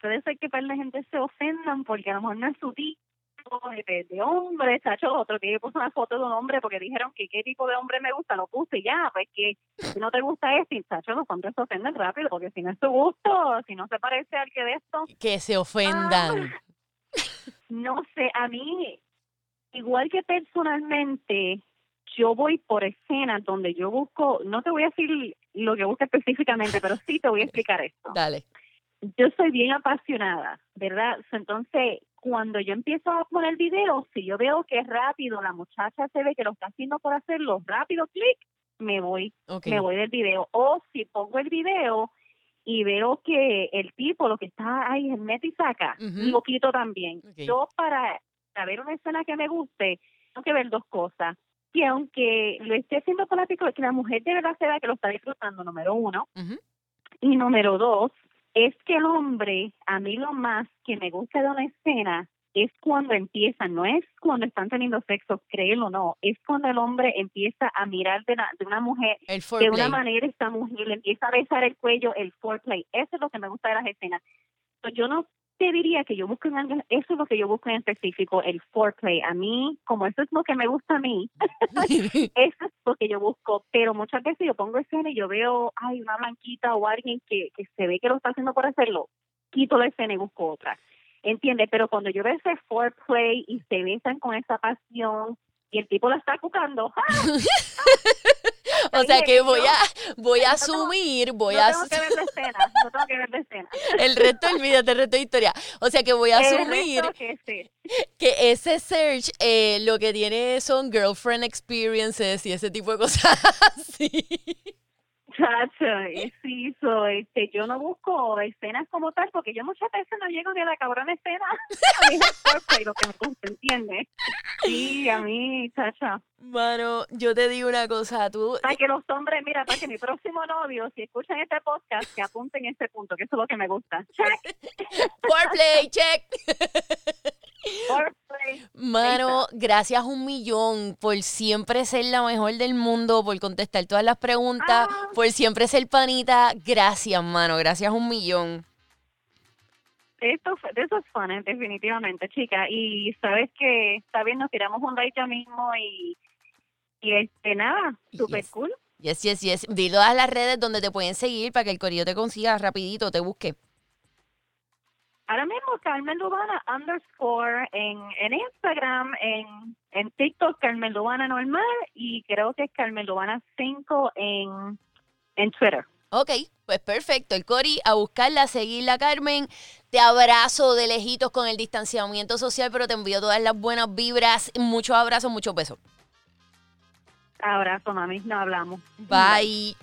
puede ser que para la gente se ofendan porque a lo mejor no es su tipo de, de hombre, chacho, otro que puso una foto de un hombre porque dijeron que qué tipo de hombre me gusta, lo puse y ya, pues que si no te gusta este, chacho, los hombres se ofenden rápido porque si no es tu gusto, si no se parece al que de esto, Que se ofendan. no sé, a mí, igual que personalmente, yo voy por escenas donde yo busco, no te voy a decir lo que busco específicamente, pero sí te voy a explicar esto. Dale. Yo soy bien apasionada, ¿verdad? Entonces, cuando yo empiezo a poner video, si yo veo que es rápido, la muchacha se ve que lo está haciendo por hacerlo rápido, clic, me voy me voy del video. O si pongo el video y veo que el tipo lo que está ahí es mete y saca, Ujú. lo quito también. Yo para, para ver una escena que me guste, tengo que ver dos cosas. Que aunque lo esté haciendo con la pico, que la mujer de verdad se vea que lo está disfrutando, número uno. Y número dos, es que el hombre, a mí lo más que me gusta de una escena es cuando empieza, no es cuando están teniendo sexo, créelo o no, es cuando el hombre empieza a mirar de, la- de una mujer de una manera esta mujer le empieza a besar el cuello, el foreplay. Eso es lo que me gusta de las escenas. Yo no te diría que yo busco en algo, eso es lo que yo busco en específico, el foreplay. A mí, como eso es lo que me gusta a mí, eso es lo que yo busco. Pero muchas veces yo pongo escena y yo veo, ay, una blanquita o alguien que, que se ve que lo está haciendo por hacerlo, quito la escena y busco otra. ¿Entiendes? Pero cuando yo veo ese foreplay y se besan con esa pasión y el tipo la está cucando, ¡ah! o sea que voy a, voy a no asumir, voy no a tengo que ver la escena, no tengo que ver la escena. el resto, olvídate el resto de historia. O sea que voy a El asumir que sí. que ese search eh, lo que tiene son girlfriend experiences y ese tipo de cosas así. Chacho, eh, sí, soy. Este, yo no busco escenas como tal porque yo muchas veces no llego ni a la cabrona escena. A mí es foreplay lo que me gusta, ¿entiendes? Sí, a mí, chacha. Mano, yo te digo una cosa, tú... Para que los hombres, mira, para que mi próximo novio, si escuchan este podcast, que apunten ese punto, que eso es lo que me gusta. Check, Foreplay, check. Mano, gracias un millón por siempre ser la mejor del mundo, por contestar todas las preguntas, Ah. por siempre ser panita. Gracias, mano, gracias un millón. Esto, fue- de eso es fun, definitivamente, chica. Y sabes que, está bien, nos tiramos un like ya mismo y, y este, nada, super Yes. cool. Yes, yes, yes. Di todas las redes donde te pueden seguir para que el corillo te consiga rapidito, te busque. Ahora mismo Carmen Lubana underscore en, en Instagram, en, en TikTok Carmen Lubana normal y creo que es Carmen Lubana 5 en, en Twitter. Ok, pues perfecto. El Cori a buscarla, a seguirla, Carmen. Te abrazo de lejitos con el distanciamiento social, pero te envío todas las buenas vibras. Muchos abrazos, muchos besos. Abrazo, mami, no hablamos. Bye.